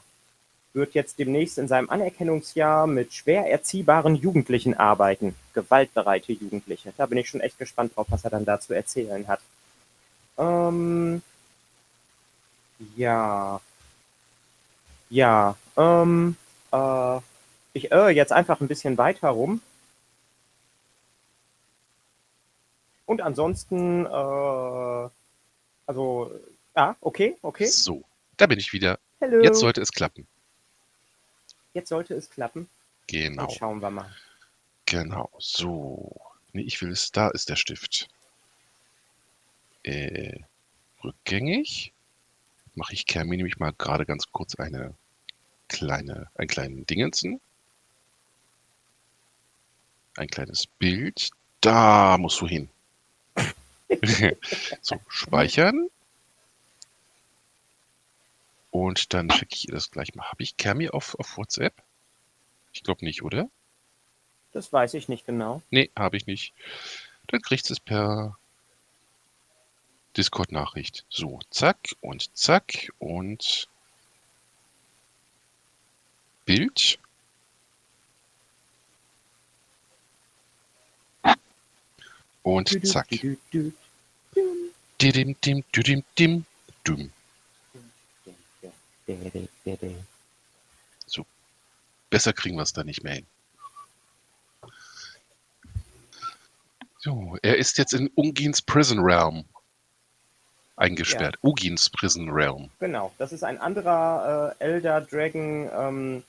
wird jetzt demnächst in seinem Anerkennungsjahr mit schwer erziehbaren Jugendlichen arbeiten. Gewaltbereite Jugendliche. Da bin ich schon echt gespannt drauf, was er dann da zu erzählen hat. Ähm, ja. Ja. Ähm, äh, ich irre jetzt einfach ein bisschen weiter rum. Und ansonsten, äh, also, ah, okay, okay. So, da bin ich wieder. Hello. Jetzt sollte es klappen. Jetzt sollte es klappen. Genau, Dann schauen wir mal. genau. So. Nee, ich will es. Da ist der Stift. Äh, rückgängig. Mache ich Kermi nämlich mal gerade ganz kurz eine kleine, einen kleinen Dingensen. Ein kleines Bild. Da musst du hin. [laughs] [laughs] so, speichern. Und dann schicke ich ihr das gleich mal. Habe ich Kermi auf, auf WhatsApp? Ich glaube nicht, oder? Das weiß ich nicht genau. Nee, habe ich nicht. Dann kriegst du es per Discord-Nachricht. So, zack und zack und Bild. Und zack. Du, Didim, dim, düdim, dim, du. Besser kriegen wir es da nicht mehr hin. So, er ist jetzt in Ungins Prison Realm eingesperrt. Ungins Prison Realm. Genau, das ist ein anderer äh, Elder Dragon, ähm,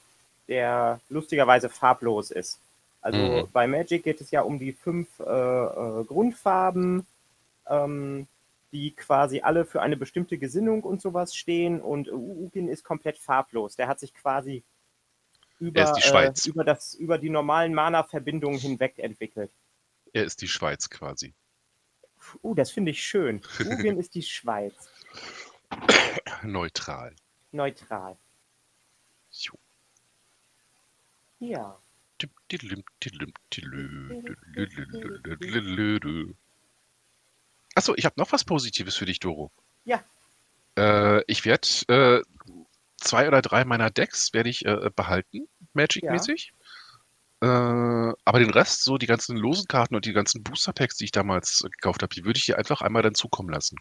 der lustigerweise farblos ist. Also Mhm. bei Magic geht es ja um die fünf äh, äh, Grundfarben, ähm, die quasi alle für eine bestimmte Gesinnung und sowas stehen. Und Ugin ist komplett farblos. Der hat sich quasi über. Äh, über, das, über die normalen Mana-Verbindungen hinweg entwickelt. Er ist die Schweiz quasi. Uh, das finde ich schön. Ugin [laughs] ist die Schweiz. Neutral. Neutral. Jo. Ja. Achso, ich habe noch was Positives für dich, Doro. Ja. Äh, ich werde äh, zwei oder drei meiner Decks werde ich äh, behalten, Magic-mäßig. Äh, aber den Rest, so die ganzen losen Karten und die ganzen Booster-Packs, die ich damals äh, gekauft habe, die würde ich dir einfach einmal dann zukommen lassen.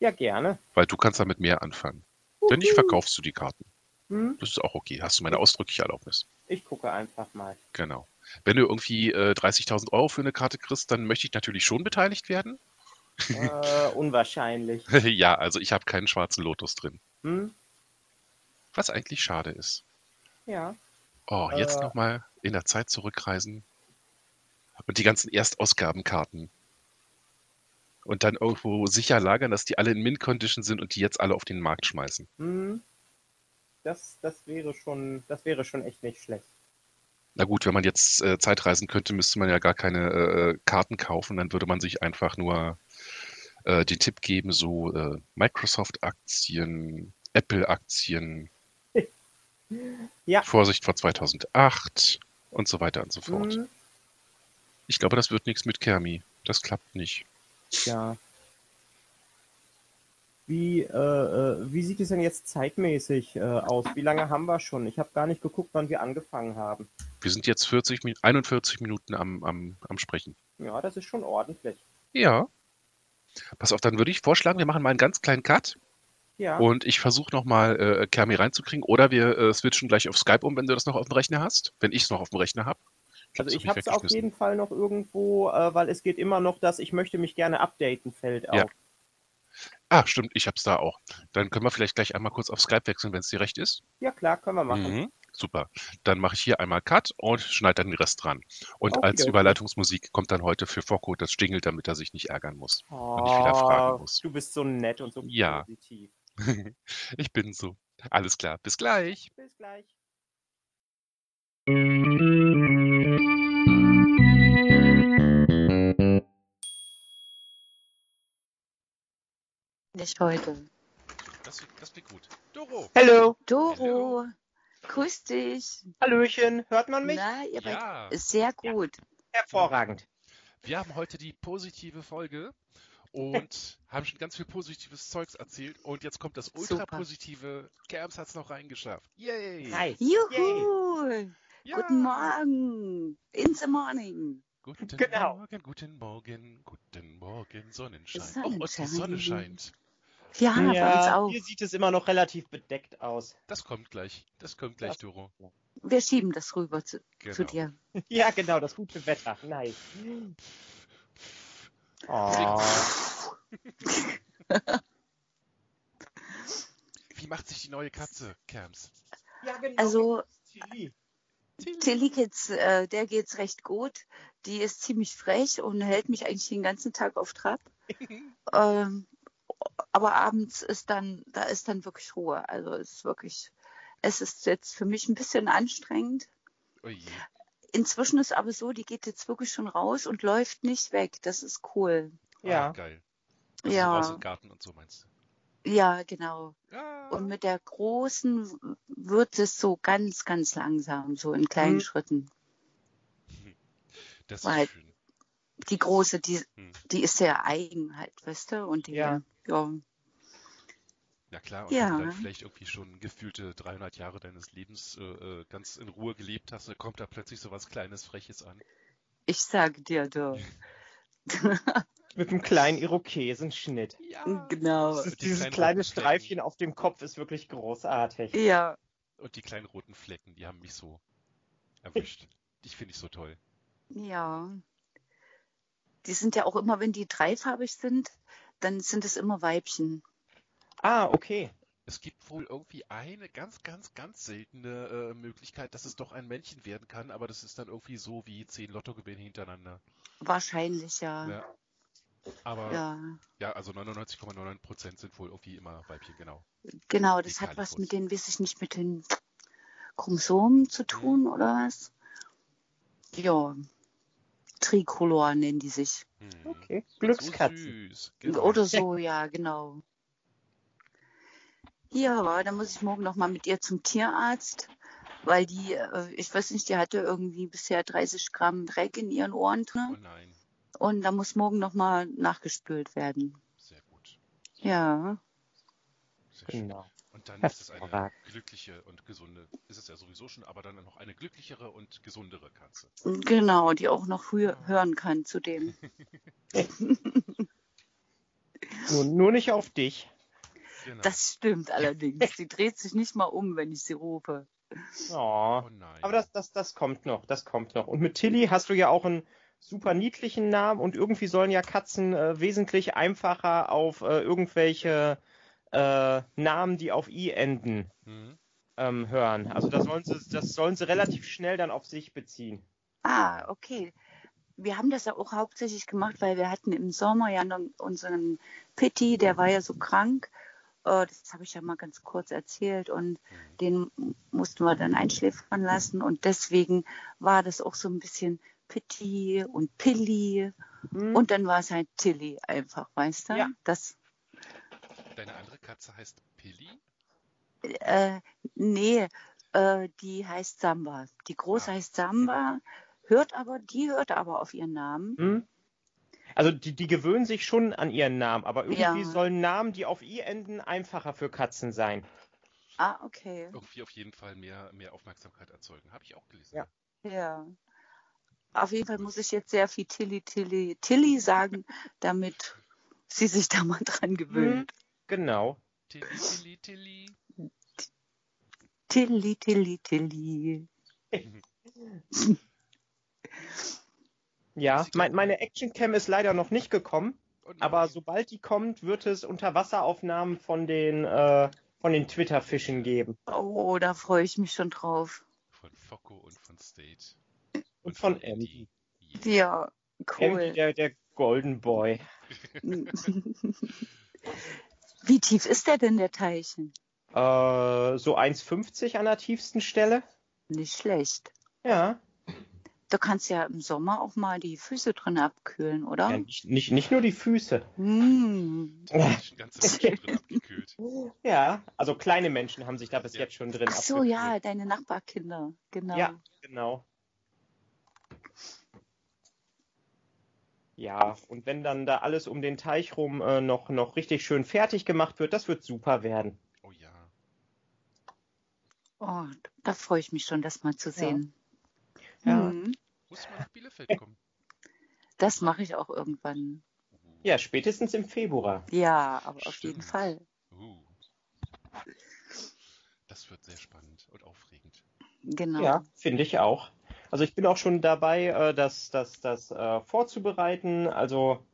Ja, gerne. Weil du kannst damit mehr anfangen. Wenn nicht, Uhu. verkaufst du die Karten. Hm? Das ist auch okay. Hast du meine ausdrückliche Erlaubnis. Ich gucke einfach mal. Genau. Wenn du irgendwie äh, 30.000 Euro für eine Karte kriegst, dann möchte ich natürlich schon beteiligt werden. Äh, unwahrscheinlich. [laughs] ja, also ich habe keinen schwarzen Lotus drin. Hm? Was eigentlich schade ist. Ja. Oh, jetzt Äh. nochmal in der Zeit zurückreisen und die ganzen Erstausgabenkarten. Und dann irgendwo sicher lagern, dass die alle in Mint-Condition sind und die jetzt alle auf den Markt schmeißen. Hm. Das, das wäre schon, das wäre schon echt nicht schlecht. Na gut, wenn man jetzt äh, Zeitreisen könnte, müsste man ja gar keine äh, Karten kaufen, dann würde man sich einfach nur äh, den Tipp geben, so äh, Microsoft-Aktien, Apple-Aktien, [laughs] Ja. Vorsicht vor 2008 und so weiter und so fort. Hm. Ich glaube, das wird nichts mit Kermi. Das klappt nicht. Ja. Wie, äh, äh, wie sieht es denn jetzt zeitmäßig äh, aus? Wie lange haben wir schon? Ich habe gar nicht geguckt, wann wir angefangen haben. Wir sind jetzt 40, Min- 41 Minuten am, am, am Sprechen. Ja, das ist schon ordentlich. Ja. Pass auf, dann würde ich vorschlagen, wir machen mal einen ganz kleinen Cut Ja. und ich versuche nochmal äh, Kermi reinzukriegen oder wir äh, switchen gleich auf Skype um, wenn du das noch auf dem Rechner hast. Wenn ich es noch auf dem Rechner habe. Also ich habe es auf jeden Fall noch irgendwo, äh, weil es geht immer noch das, ich möchte mich gerne updaten Feld Ja. auf. Ah, stimmt, ich habe es da auch. Dann können wir vielleicht gleich einmal kurz auf Skype wechseln, wenn es dir recht ist. Ja klar, können wir machen. Mhm. Super. Dann mache ich hier einmal Cut und schneide dann den Rest dran. Und als Okidoki. Überleitungsmusik kommt dann heute für Focko das Jingle, damit er sich nicht ärgern muss. Und nicht wieder fragen muss. Du bist so nett und so Ja. positiv. [laughs] ich bin so. Alles klar. Bis gleich. Bis gleich. Nicht heute. Das, das klingt gut. Doro. Hallo. Doro, grüß dich. Hallöchen. Hört man mich? Na, ihr Ja, sehr gut. Hervorragend. wir haben heute die positive Folge und [laughs] haben schon ganz viel positives Zeugs erzählt. Und jetzt kommt das Super. ultra-positive. Kerms hat es noch reingeschafft. Yay! Hi. Juhu! Ja. Guten Morgen. In the morning. Guten Genau. Morgen, guten Morgen, guten Morgen, Sonnenschein. Sonnenschein. Oh, und die Sonne scheint. Ja, bei uns Ja, auch. hier sieht es immer noch relativ bedeckt aus. Das kommt gleich. Das kommt gleich, Doro. Wir schieben das rüber zu, Genau. zu dir. [laughs] Ja, genau, das gute Wetter. Nice. Oh. Wie macht sich die neue Katze, Kerms? Ja, genau. Also, Tilly. Tilly geht's, äh, der geht's recht gut. Die ist ziemlich frech und hält mich eigentlich den ganzen Tag auf Trab. [laughs] ähm, aber abends ist dann, da ist dann wirklich Ruhe. Also es ist wirklich, es ist jetzt für mich ein bisschen anstrengend. Oh je. Inzwischen ist aber so, die geht jetzt wirklich schon raus und läuft nicht weg. Das ist cool. Ja. Ah, geil. Also Ja. raus im Garten und so meinst Ja, genau. du? Ja. Und mit der großen wird es so ganz, ganz langsam, so in kleinen Mhm. Schritten. [laughs] das ist weil- schön. Die große, die, Hm. die ist sehr eigen halt, weißt du? Und die, Ja. ja, Ja klar, und Ja. wenn du dann vielleicht irgendwie schon gefühlte 300 Jahre deines Lebens äh, äh, ganz in Ruhe gelebt hast, dann kommt da plötzlich so was Kleines, Freches an. ich sage dir doch. [laughs] Mit einem kleinen Irokesenschnitt. Ja. genau. Ist, dieses kleine Flecken. Streifchen auf dem Kopf ist wirklich großartig. Ja, Und die kleinen roten Flecken, die haben mich so [laughs] erwischt. Die finde ich so toll. ja. Die sind ja auch immer, wenn die dreifarbig sind, dann sind es immer Weibchen. Ah, okay. Es gibt wohl irgendwie eine ganz, ganz, ganz seltene äh, Möglichkeit, dass es doch ein Männchen werden kann, aber das ist dann irgendwie so wie zehn Lottogewinne hintereinander. Wahrscheinlich, ja. Ja. Aber ja, Ja, also 99,99% sind wohl irgendwie immer Weibchen, genau. genau. Das hat was mit den, weiß ich nicht, mit den Chromosomen zu tun oder was? Ja. Tricolor nennen die sich. Hm. Okay. So Glückskatzen. süß. Genau. Oder so, ja, genau. Ja, dann muss ich morgen noch mal mit ihr zum Tierarzt, weil die, äh, ich weiß nicht, die hatte irgendwie bisher 30 Gramm Dreck in ihren Ohren Oh drin nein, und da muss morgen noch mal nachgespült werden. sehr gut. Ja, Sehr schön. Genau. Und dann ist es eine glückliche und gesunde, ist es ja sowieso schon, aber dann noch eine glücklichere und gesundere Katze. genau, die auch noch hö hören kann zu dem. [laughs] Nur, nur nicht auf dich. Genau. Das stimmt allerdings. Sie dreht sich nicht mal um, wenn ich sie rufe. Oh. oh nein. Aber das, das, das kommt noch, das kommt noch. Und mit Tilly hast du ja auch einen super niedlichen Namen und irgendwie sollen ja Katzen äh, wesentlich einfacher auf äh, irgendwelche äh, Namen, die auf i enden, Hm? ähm, hören. Also das sollen, sie, das sollen sie relativ schnell dann auf sich beziehen. Ah, okay. Wir haben das ja auch hauptsächlich gemacht, weil wir hatten im Sommer ja noch unseren Pitti, der war ja so krank. Äh, das habe ich ja mal ganz kurz erzählt und den mussten wir dann einschläfern lassen und deswegen war das auch so ein bisschen Pitti und Pilli Hm? und dann war es halt Tilly einfach, weißt du? Ja. Das, Deine andere Katze heißt Pilli? äh, nee, äh, die heißt Samba. Die große Ah. heißt Samba, hört aber, die hört aber auf ihren Namen. Hm? Also die, die gewöhnen sich schon an ihren Namen, aber irgendwie Ja. sollen Namen, die auf i enden, einfacher für Katzen sein. Ah, okay. Irgendwie auf jeden Fall mehr, mehr Aufmerksamkeit erzeugen. Habe ich auch gelesen. Ja. Ja. Auf jeden Fall muss ich jetzt sehr viel Tilly, Tilly, Tilly sagen, damit sie sich da mal dran gewöhnt. Genau. Tilli, Tilli, Tilli. Tilly, Tilly, Tilly. Ja, mein, meine Actioncam ist leider noch nicht gekommen, Und aber sobald die kommt, wird es Unterwasseraufnahmen von den, äh, von den Twitter-Fischen geben. Oh, da freue ich mich schon drauf. Von Focco und von State. Und von Andy. Yeah. Ja, Andy, cool. der, der Golden Boy. [laughs] [laughs] Wie tief ist der denn, der Teilchen? Äh, so 1,50 an der tiefsten Stelle. Nicht schlecht. Ja. Du kannst ja im Sommer auch mal die Füße drin abkühlen, oder? ja nicht, nicht, nicht nur die Füße. Hm. Abgekühlt. [laughs] Ja, also kleine Menschen haben sich da bis Ja. jetzt schon drin Ach so, abgekühlt. ja, deine Nachbarkinder. Genau. Ja, genau. Ja, und wenn dann da alles um den Teich rum äh, noch, noch richtig schön fertig gemacht wird, das wird super werden. Oh ja. Oh, da freue ich mich schon, das mal zu sehen. Ja. Hm. Muss mal nach Bielefeld kommen. Das mache ich auch irgendwann. Uh, Ja, spätestens im Februar. Ja, aber auf jeden Stimmt. Fall. uh. Das wird sehr spannend und aufregend. Genau. Ja, finde ich auch. Also ich bin auch schon dabei, äh, das, das, das äh, vorzubereiten. Also,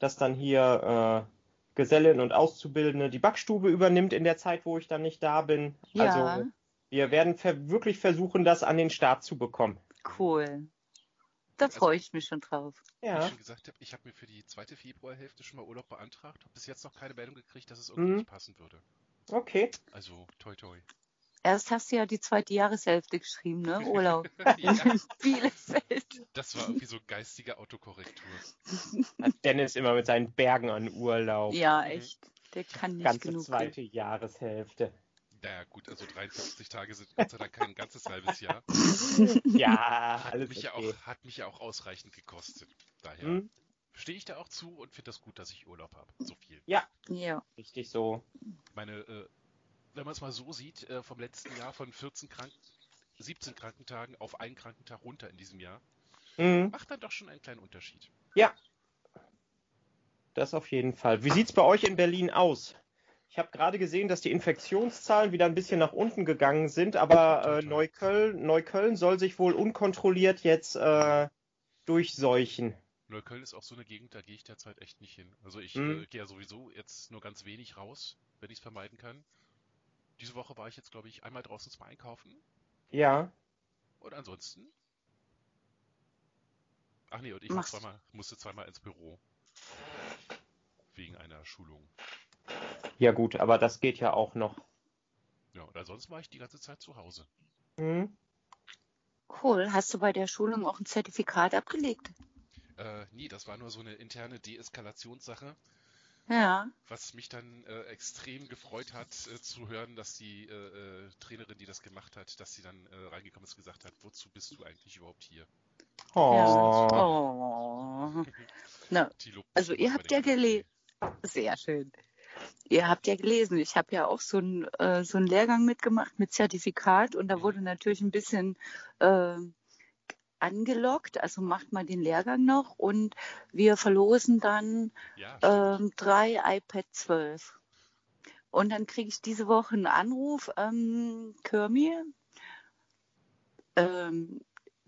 dass dann hier äh, Gesellin und Auszubildende die Backstube übernimmt in der Zeit, wo ich dann nicht da bin. Ja. Also wir werden ver wirklich versuchen, das an den Start zu bekommen. Cool. Da Also- freue ich mich schon drauf. Wie Ja. ich schon gesagt habe, ich habe mir für die zweite Februarhälfte schon mal Urlaub beantragt. Habe bis jetzt noch keine Meldung gekriegt, dass es irgendwie Mhm. nicht passen würde. Okay. Also, toi toi. Erst hast du ja die zweite Jahreshälfte geschrieben, ne? Urlaub. [laughs] ja, [laughs] In Bielefeld. das war irgendwie so geistige Autokorrektur. Dennis immer mit seinen Bergen an Urlaub. Ja, echt. Der kann nicht Ganze genug. zweite Jahreshälfte. Naja, gut, also 53 Tage sind Gott sei Dank kein ganzes halbes Jahr. [laughs] Ja, Hat alles mich, ja okay. auch, hat mich ja auch ausreichend gekostet. Daher Hm, stehe ich da auch zu und finde das gut, dass ich Urlaub habe. So viel. Ja. richtig so. Meine, äh, wenn man es mal so sieht, äh, vom letzten Jahr von 14 Kranken, 17 Krankentagen auf einen Krankentag runter in diesem Jahr, Hm, macht dann doch schon einen kleinen Unterschied. das auf jeden Fall. Wie sieht's bei euch in Berlin aus? Ich habe gerade gesehen, dass die Infektionszahlen wieder ein bisschen nach unten gegangen sind, aber äh. Neukölln, Neukölln soll sich wohl unkontrolliert jetzt äh, durchseuchen. Neukölln ist auch so eine Gegend, da gehe ich derzeit echt nicht hin. Also ich Mhm. äh, gehe ja sowieso jetzt nur ganz wenig raus, wenn ich es vermeiden kann. Diese Woche war ich jetzt, glaube ich, einmal draußen zum Einkaufen Ja. und ansonsten. Ach nee, und ich war Machst- zweimal, musste zweimal ins Büro. Wegen einer Schulung. Ja gut, aber das geht ja auch noch. Ja, und ansonsten war ich die ganze Zeit zu Hause. Hm? Cool. Hast du bei der Schulung auch ein Zertifikat abgelegt? Äh, nee, das war nur so eine interne Deeskalationssache, Ja. was mich dann äh, extrem gefreut hat, äh, zu hören, dass die äh, äh, Trainerin, die das gemacht hat, dass sie dann äh, reingekommen ist und gesagt hat, wozu bist du eigentlich überhaupt hier? Oh. Ja. Oh. [laughs] Na, Also ihr habt ja den gele- sehr schön. Ihr habt ja gelesen, ich habe ja auch so einen äh, so Lehrgang mitgemacht mit Zertifikat und da wurde natürlich ein bisschen äh, angelockt, also macht mal den Lehrgang noch und wir verlosen dann Ja, ähm, drei iPad 12. Und dann kriege ich diese Woche einen Anruf, ähm, Kirmi, ähm,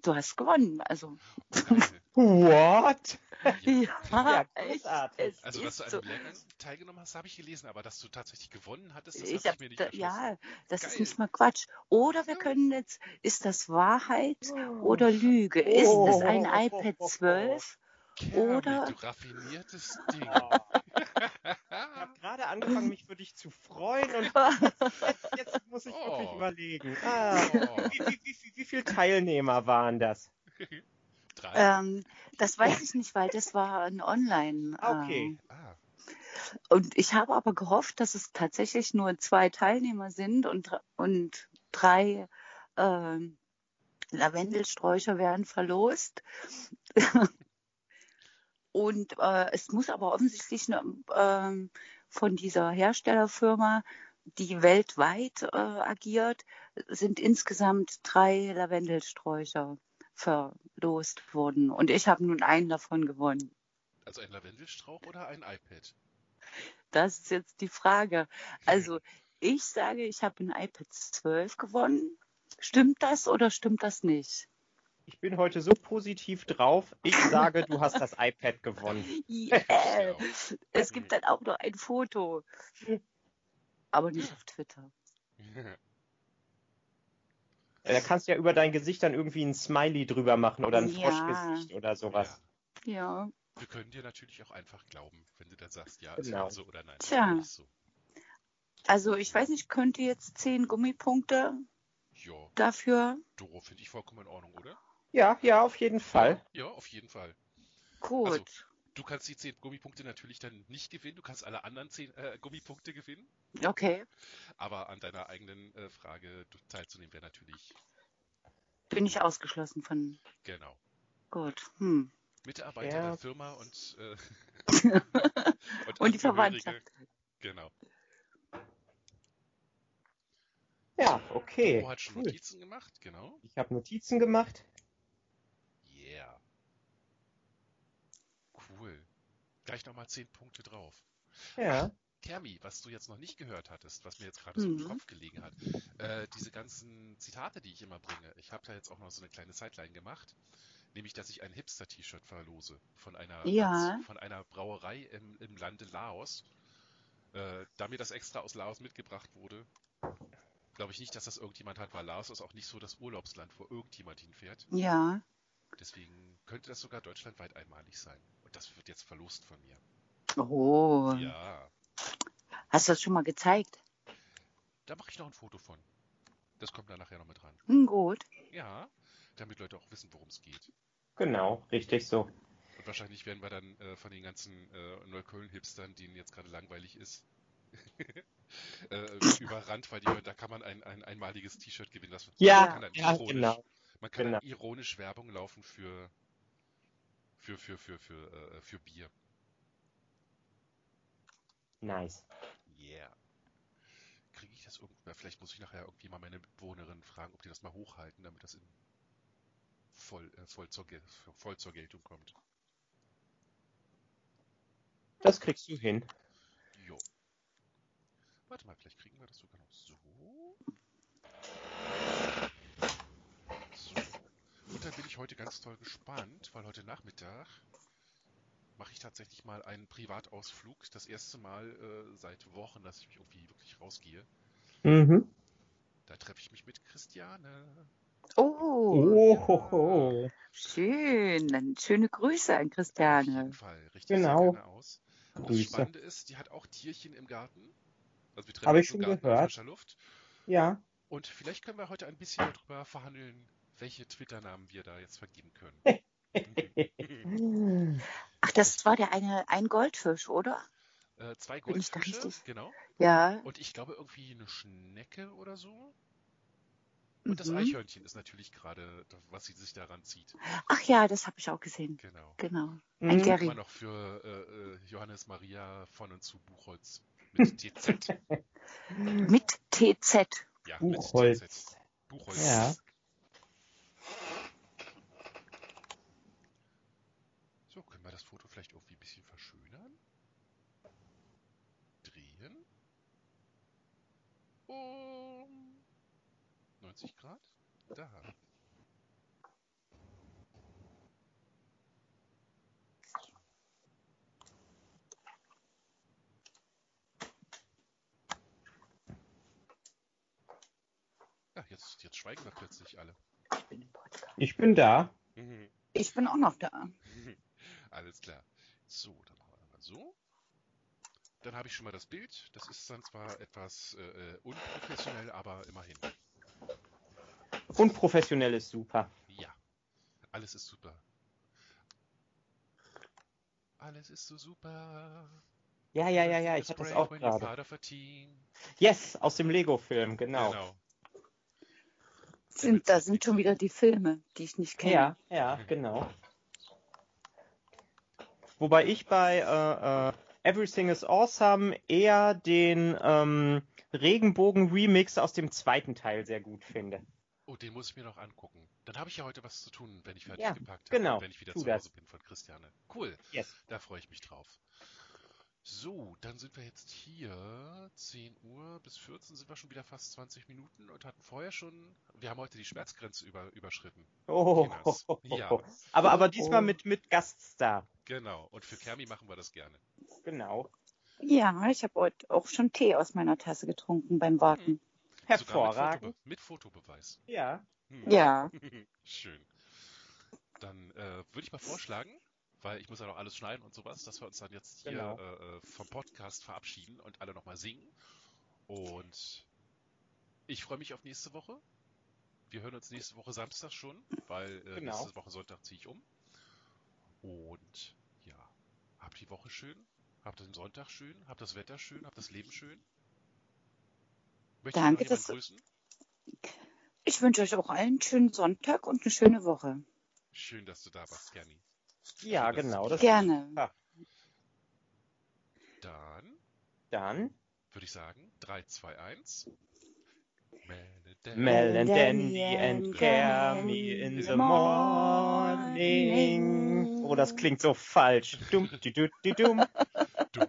du hast gewonnen. Also Geil. What? [laughs] Ja, Ja, echt. großartig. Es Also, dass du ist an so. dem Lehrgang teilgenommen hast, habe ich gelesen, aber dass du tatsächlich gewonnen hattest, das Ich habe hab, ich mir nicht da, ja, das ist Geil. nicht mal Quatsch. Oder wir Ja. können jetzt, ist das Wahrheit Oh. oder Lüge? Ist es ein Oh. iPad [laughs] 12? Kermit, Oder- du raffiniertes Ding. Ich habe [laughs] gerade angefangen, mich für dich zu freuen und jetzt, jetzt muss ich wirklich Oh. überlegen. Ah, Oh. wie, wie, wie, wie, wie viele Teilnehmer waren das? Ähm, das weiß ich nicht, weil das war ein Online. Ah, Okay. Äh, Ah, und ich habe aber gehofft, dass es tatsächlich nur zwei Teilnehmer sind und, und drei ähm, Lavendelsträucher werden verlost. [laughs] und äh, es muss aber offensichtlich ähm, von dieser Herstellerfirma, die weltweit äh, agiert, sind insgesamt drei Lavendelsträucher verlost worden. Und ich habe nun einen davon gewonnen. also ein Lavendelstrauch oder ein iPad? Das ist jetzt die Frage. [laughs] Also ich sage, ich habe ein iPad 12 gewonnen. Stimmt das oder stimmt das nicht? Ich bin heute so positiv drauf. Ich sage, du hast das iPad gewonnen. [laughs] Yeah. [laughs] Es gibt dann auch noch ein Foto. Aber nicht auf Twitter. Da kannst du ja über dein Gesicht dann irgendwie ein Smiley drüber machen oder ein Ja. Froschgesicht oder sowas. Ja. Ja. Wir können dir natürlich auch einfach glauben, wenn du dann sagst, ja, ist Genau. ja so oder nein. ist Tja. so. Also ich weiß nicht, könnt ihr jetzt zehn Gummipunkte Ja, dafür? Doro finde ich vollkommen in Ordnung, oder? Ja, ja, auf jeden Fall. Ja, auf jeden Fall. Gut. Also, Du kannst die 10 Gummipunkte natürlich dann nicht gewinnen, du kannst alle anderen 10 äh, Gummipunkte gewinnen, Okay. aber an deiner eigenen äh, Frage teilzunehmen wäre natürlich, Bin ich ausgeschlossen von. genau, Gut. Hm. Mitarbeiter Ja. der Firma und, äh, [laughs] Und die Angehörige. Verwandtschaft. Genau. Ja, okay. Doro hat schon Cool. Notizen gemacht, genau. Ich habe Notizen gemacht. Yeah. Cool. Gleich nochmal 10 Punkte drauf. Ja. Kermi, was du jetzt noch nicht gehört hattest, was mir jetzt gerade so im Mhm. Kopf gelegen hat, äh, diese ganzen Zitate, die ich immer bringe, ich habe da jetzt auch noch so eine kleine Sideline gemacht, nämlich, dass ich ein Hipster-T-Shirt verlose von einer, Ja. von einer Brauerei im, im Lande Laos. Äh, da mir das extra aus Laos mitgebracht wurde, glaube ich nicht, dass das irgendjemand hat, weil Laos ist auch nicht so das Urlaubsland, wo irgendjemand hinfährt. Ja. Deswegen könnte das sogar deutschlandweit einmalig sein. Das wird jetzt verlost von mir. Oh. Ja, Hast du das schon mal gezeigt? da mache ich noch ein Foto von. Das kommt dann nachher noch mit dran. Hm, gut. Ja, damit Leute auch wissen, worum es geht. Genau, richtig so. Und wahrscheinlich werden wir dann äh, von den ganzen äh, Neukölln-Hipstern, denen jetzt gerade langweilig ist, [laughs] äh, überrannt, weil die da kann man ein, ein einmaliges T-Shirt gewinnen. Das, Ja, man kann dann ja, ironisch, genau. Man kann genau. dann ironisch Werbung laufen für für für für für äh, für Bier. Nice. Yeah. Kriege ich das irgendwann? Vielleicht muss ich nachher irgendwie mal meine Mitbewohnerin fragen, ob die das mal hochhalten, damit das in voll, äh, voll, zur, voll zur Geltung kommt. Das kriegst du hin. Jo. Warte mal, vielleicht kriegen wir das sogar noch. So. Dann bin ich heute ganz toll gespannt, weil heute Nachmittag mache ich tatsächlich mal einen Privatausflug. Das erste Mal äh, seit Wochen, dass ich mich irgendwie wirklich rausgehe. Mhm. Da treffe ich mich mit Christiane. Oh, Oh, schön. Dann schöne Grüße an Auf jeden Christiane. Fall. Richtig Genau. sehr gerne aus. Und das Grüße. Spannende ist, die hat auch Tierchen im Garten. Also wir treffen uns ich im schon Garten in gehört. frischer Luft. Ja. Und vielleicht können wir heute ein bisschen darüber verhandeln, welche Twitter-Namen wir da jetzt vergeben können. [laughs] Ach, das war der eine, ein Goldfisch, oder? äh, zwei Goldfische, richtig? genau. Ja. Und ich glaube irgendwie eine Schnecke oder so. Und das Mhm. Eichhörnchen ist natürlich gerade, was sie sich daran zieht. Ach ja, das habe ich auch gesehen. Genau. Genau. Mhm. Ein Immer Gary. noch für äh, äh, Johannes Maria von und zu Buchholz mit [laughs] TZ. Mit TZ. Ja, mit Buchholz. TZ. Buchholz. Ja. 90 Grad? Da. Ja, jetzt, jetzt schweigen wir plötzlich alle. Ich bin im Podcast. Ich bin da. Mhm. Ich bin auch noch da. [laughs] Alles klar. So, dann machen wir mal so. Dann habe ich schon mal das Bild. Das ist dann zwar etwas äh, äh, unprofessionell, aber immerhin. Unprofessionell ist super. Ja, alles ist super. Alles ist so super. Ja, ja, ja, ja, ich hatte das auch gerade. Yes, aus dem Lego-Film, genau. Genau. Sind, da sind schon wieder die Filme, die ich nicht kenne. Ja, ja, genau. Wobei ich bei äh, äh, Everything is Awesome eher den ähm, Regenbogen-Remix aus dem zweiten Teil sehr gut finde. Oh, den muss ich mir noch angucken. Dann habe ich ja heute was zu tun, wenn ich fertig Ja, gepackt habe. genau, Wenn ich wieder zu das. Hause bin von Christiane. Cool. Yes. Da freue ich mich drauf. So, dann sind wir jetzt hier. 10 Uhr bis 14 sind wir schon wieder fast 20 Minuten und hatten vorher schon. Wir haben heute die Schmerzgrenze über, überschritten. Oh. [laughs] Ja. aber, aber diesmal Oh. mit, mit Gaststar. Genau. Und für Kermi machen wir das gerne. Genau. Ja, ich habe heute auch schon Tee aus meiner Tasse getrunken beim Warten. Sogar mit, Hervorragend. Fotobe mit Fotobeweis. Ja. Hm. Ja, [laughs] Schön. Dann äh, würde ich mal vorschlagen, weil ich muss ja noch alles schneiden und sowas, dass wir uns dann jetzt hier Genau. äh, äh, vom Podcast verabschieden und alle nochmal singen. Und ich freue mich auf nächste Woche. Wir hören uns nächste Woche Samstag schon, weil äh, Genau. nächste Woche Sonntag ziehe ich um. Und ja, habt die Woche schön, habt den Sonntag schön, habt das Wetter schön, habt das Leben schön. Möchte Danke, jemand dass- grüßen? ich wünsche euch auch allen einen schönen Sonntag und eine schöne Woche. Schön, dass du da warst, Kermi. Ja, Das- genau. Das Gerne. Dann Dann würde ich sagen, 3, 2, 1. Mel and Danny Dandy and Cammy in the morning. Oh, das klingt so falsch. Dum, di, du, di, dum, dum,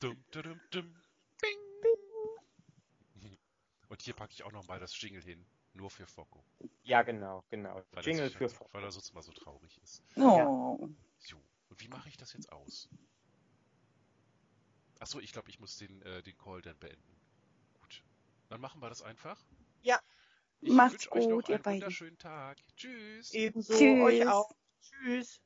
dum, dum, dum. Bing. Und hier packe ich auch noch mal das Jingle hin, nur für Focco. Ja, genau, genau. Weil Jingle er, für weil er sonst mal so traurig ist. Oh, So, und wie mache ich das jetzt aus? Achso, ich glaube, ich muss den, äh, den Call dann beenden. Gut. Dann machen wir das einfach. Ja. Ich Macht's wünsche euch noch gut, ihr einen beiden. wunderschönen Tag. Tschüss. Ebenso Tschüss. euch auch. Tschüss.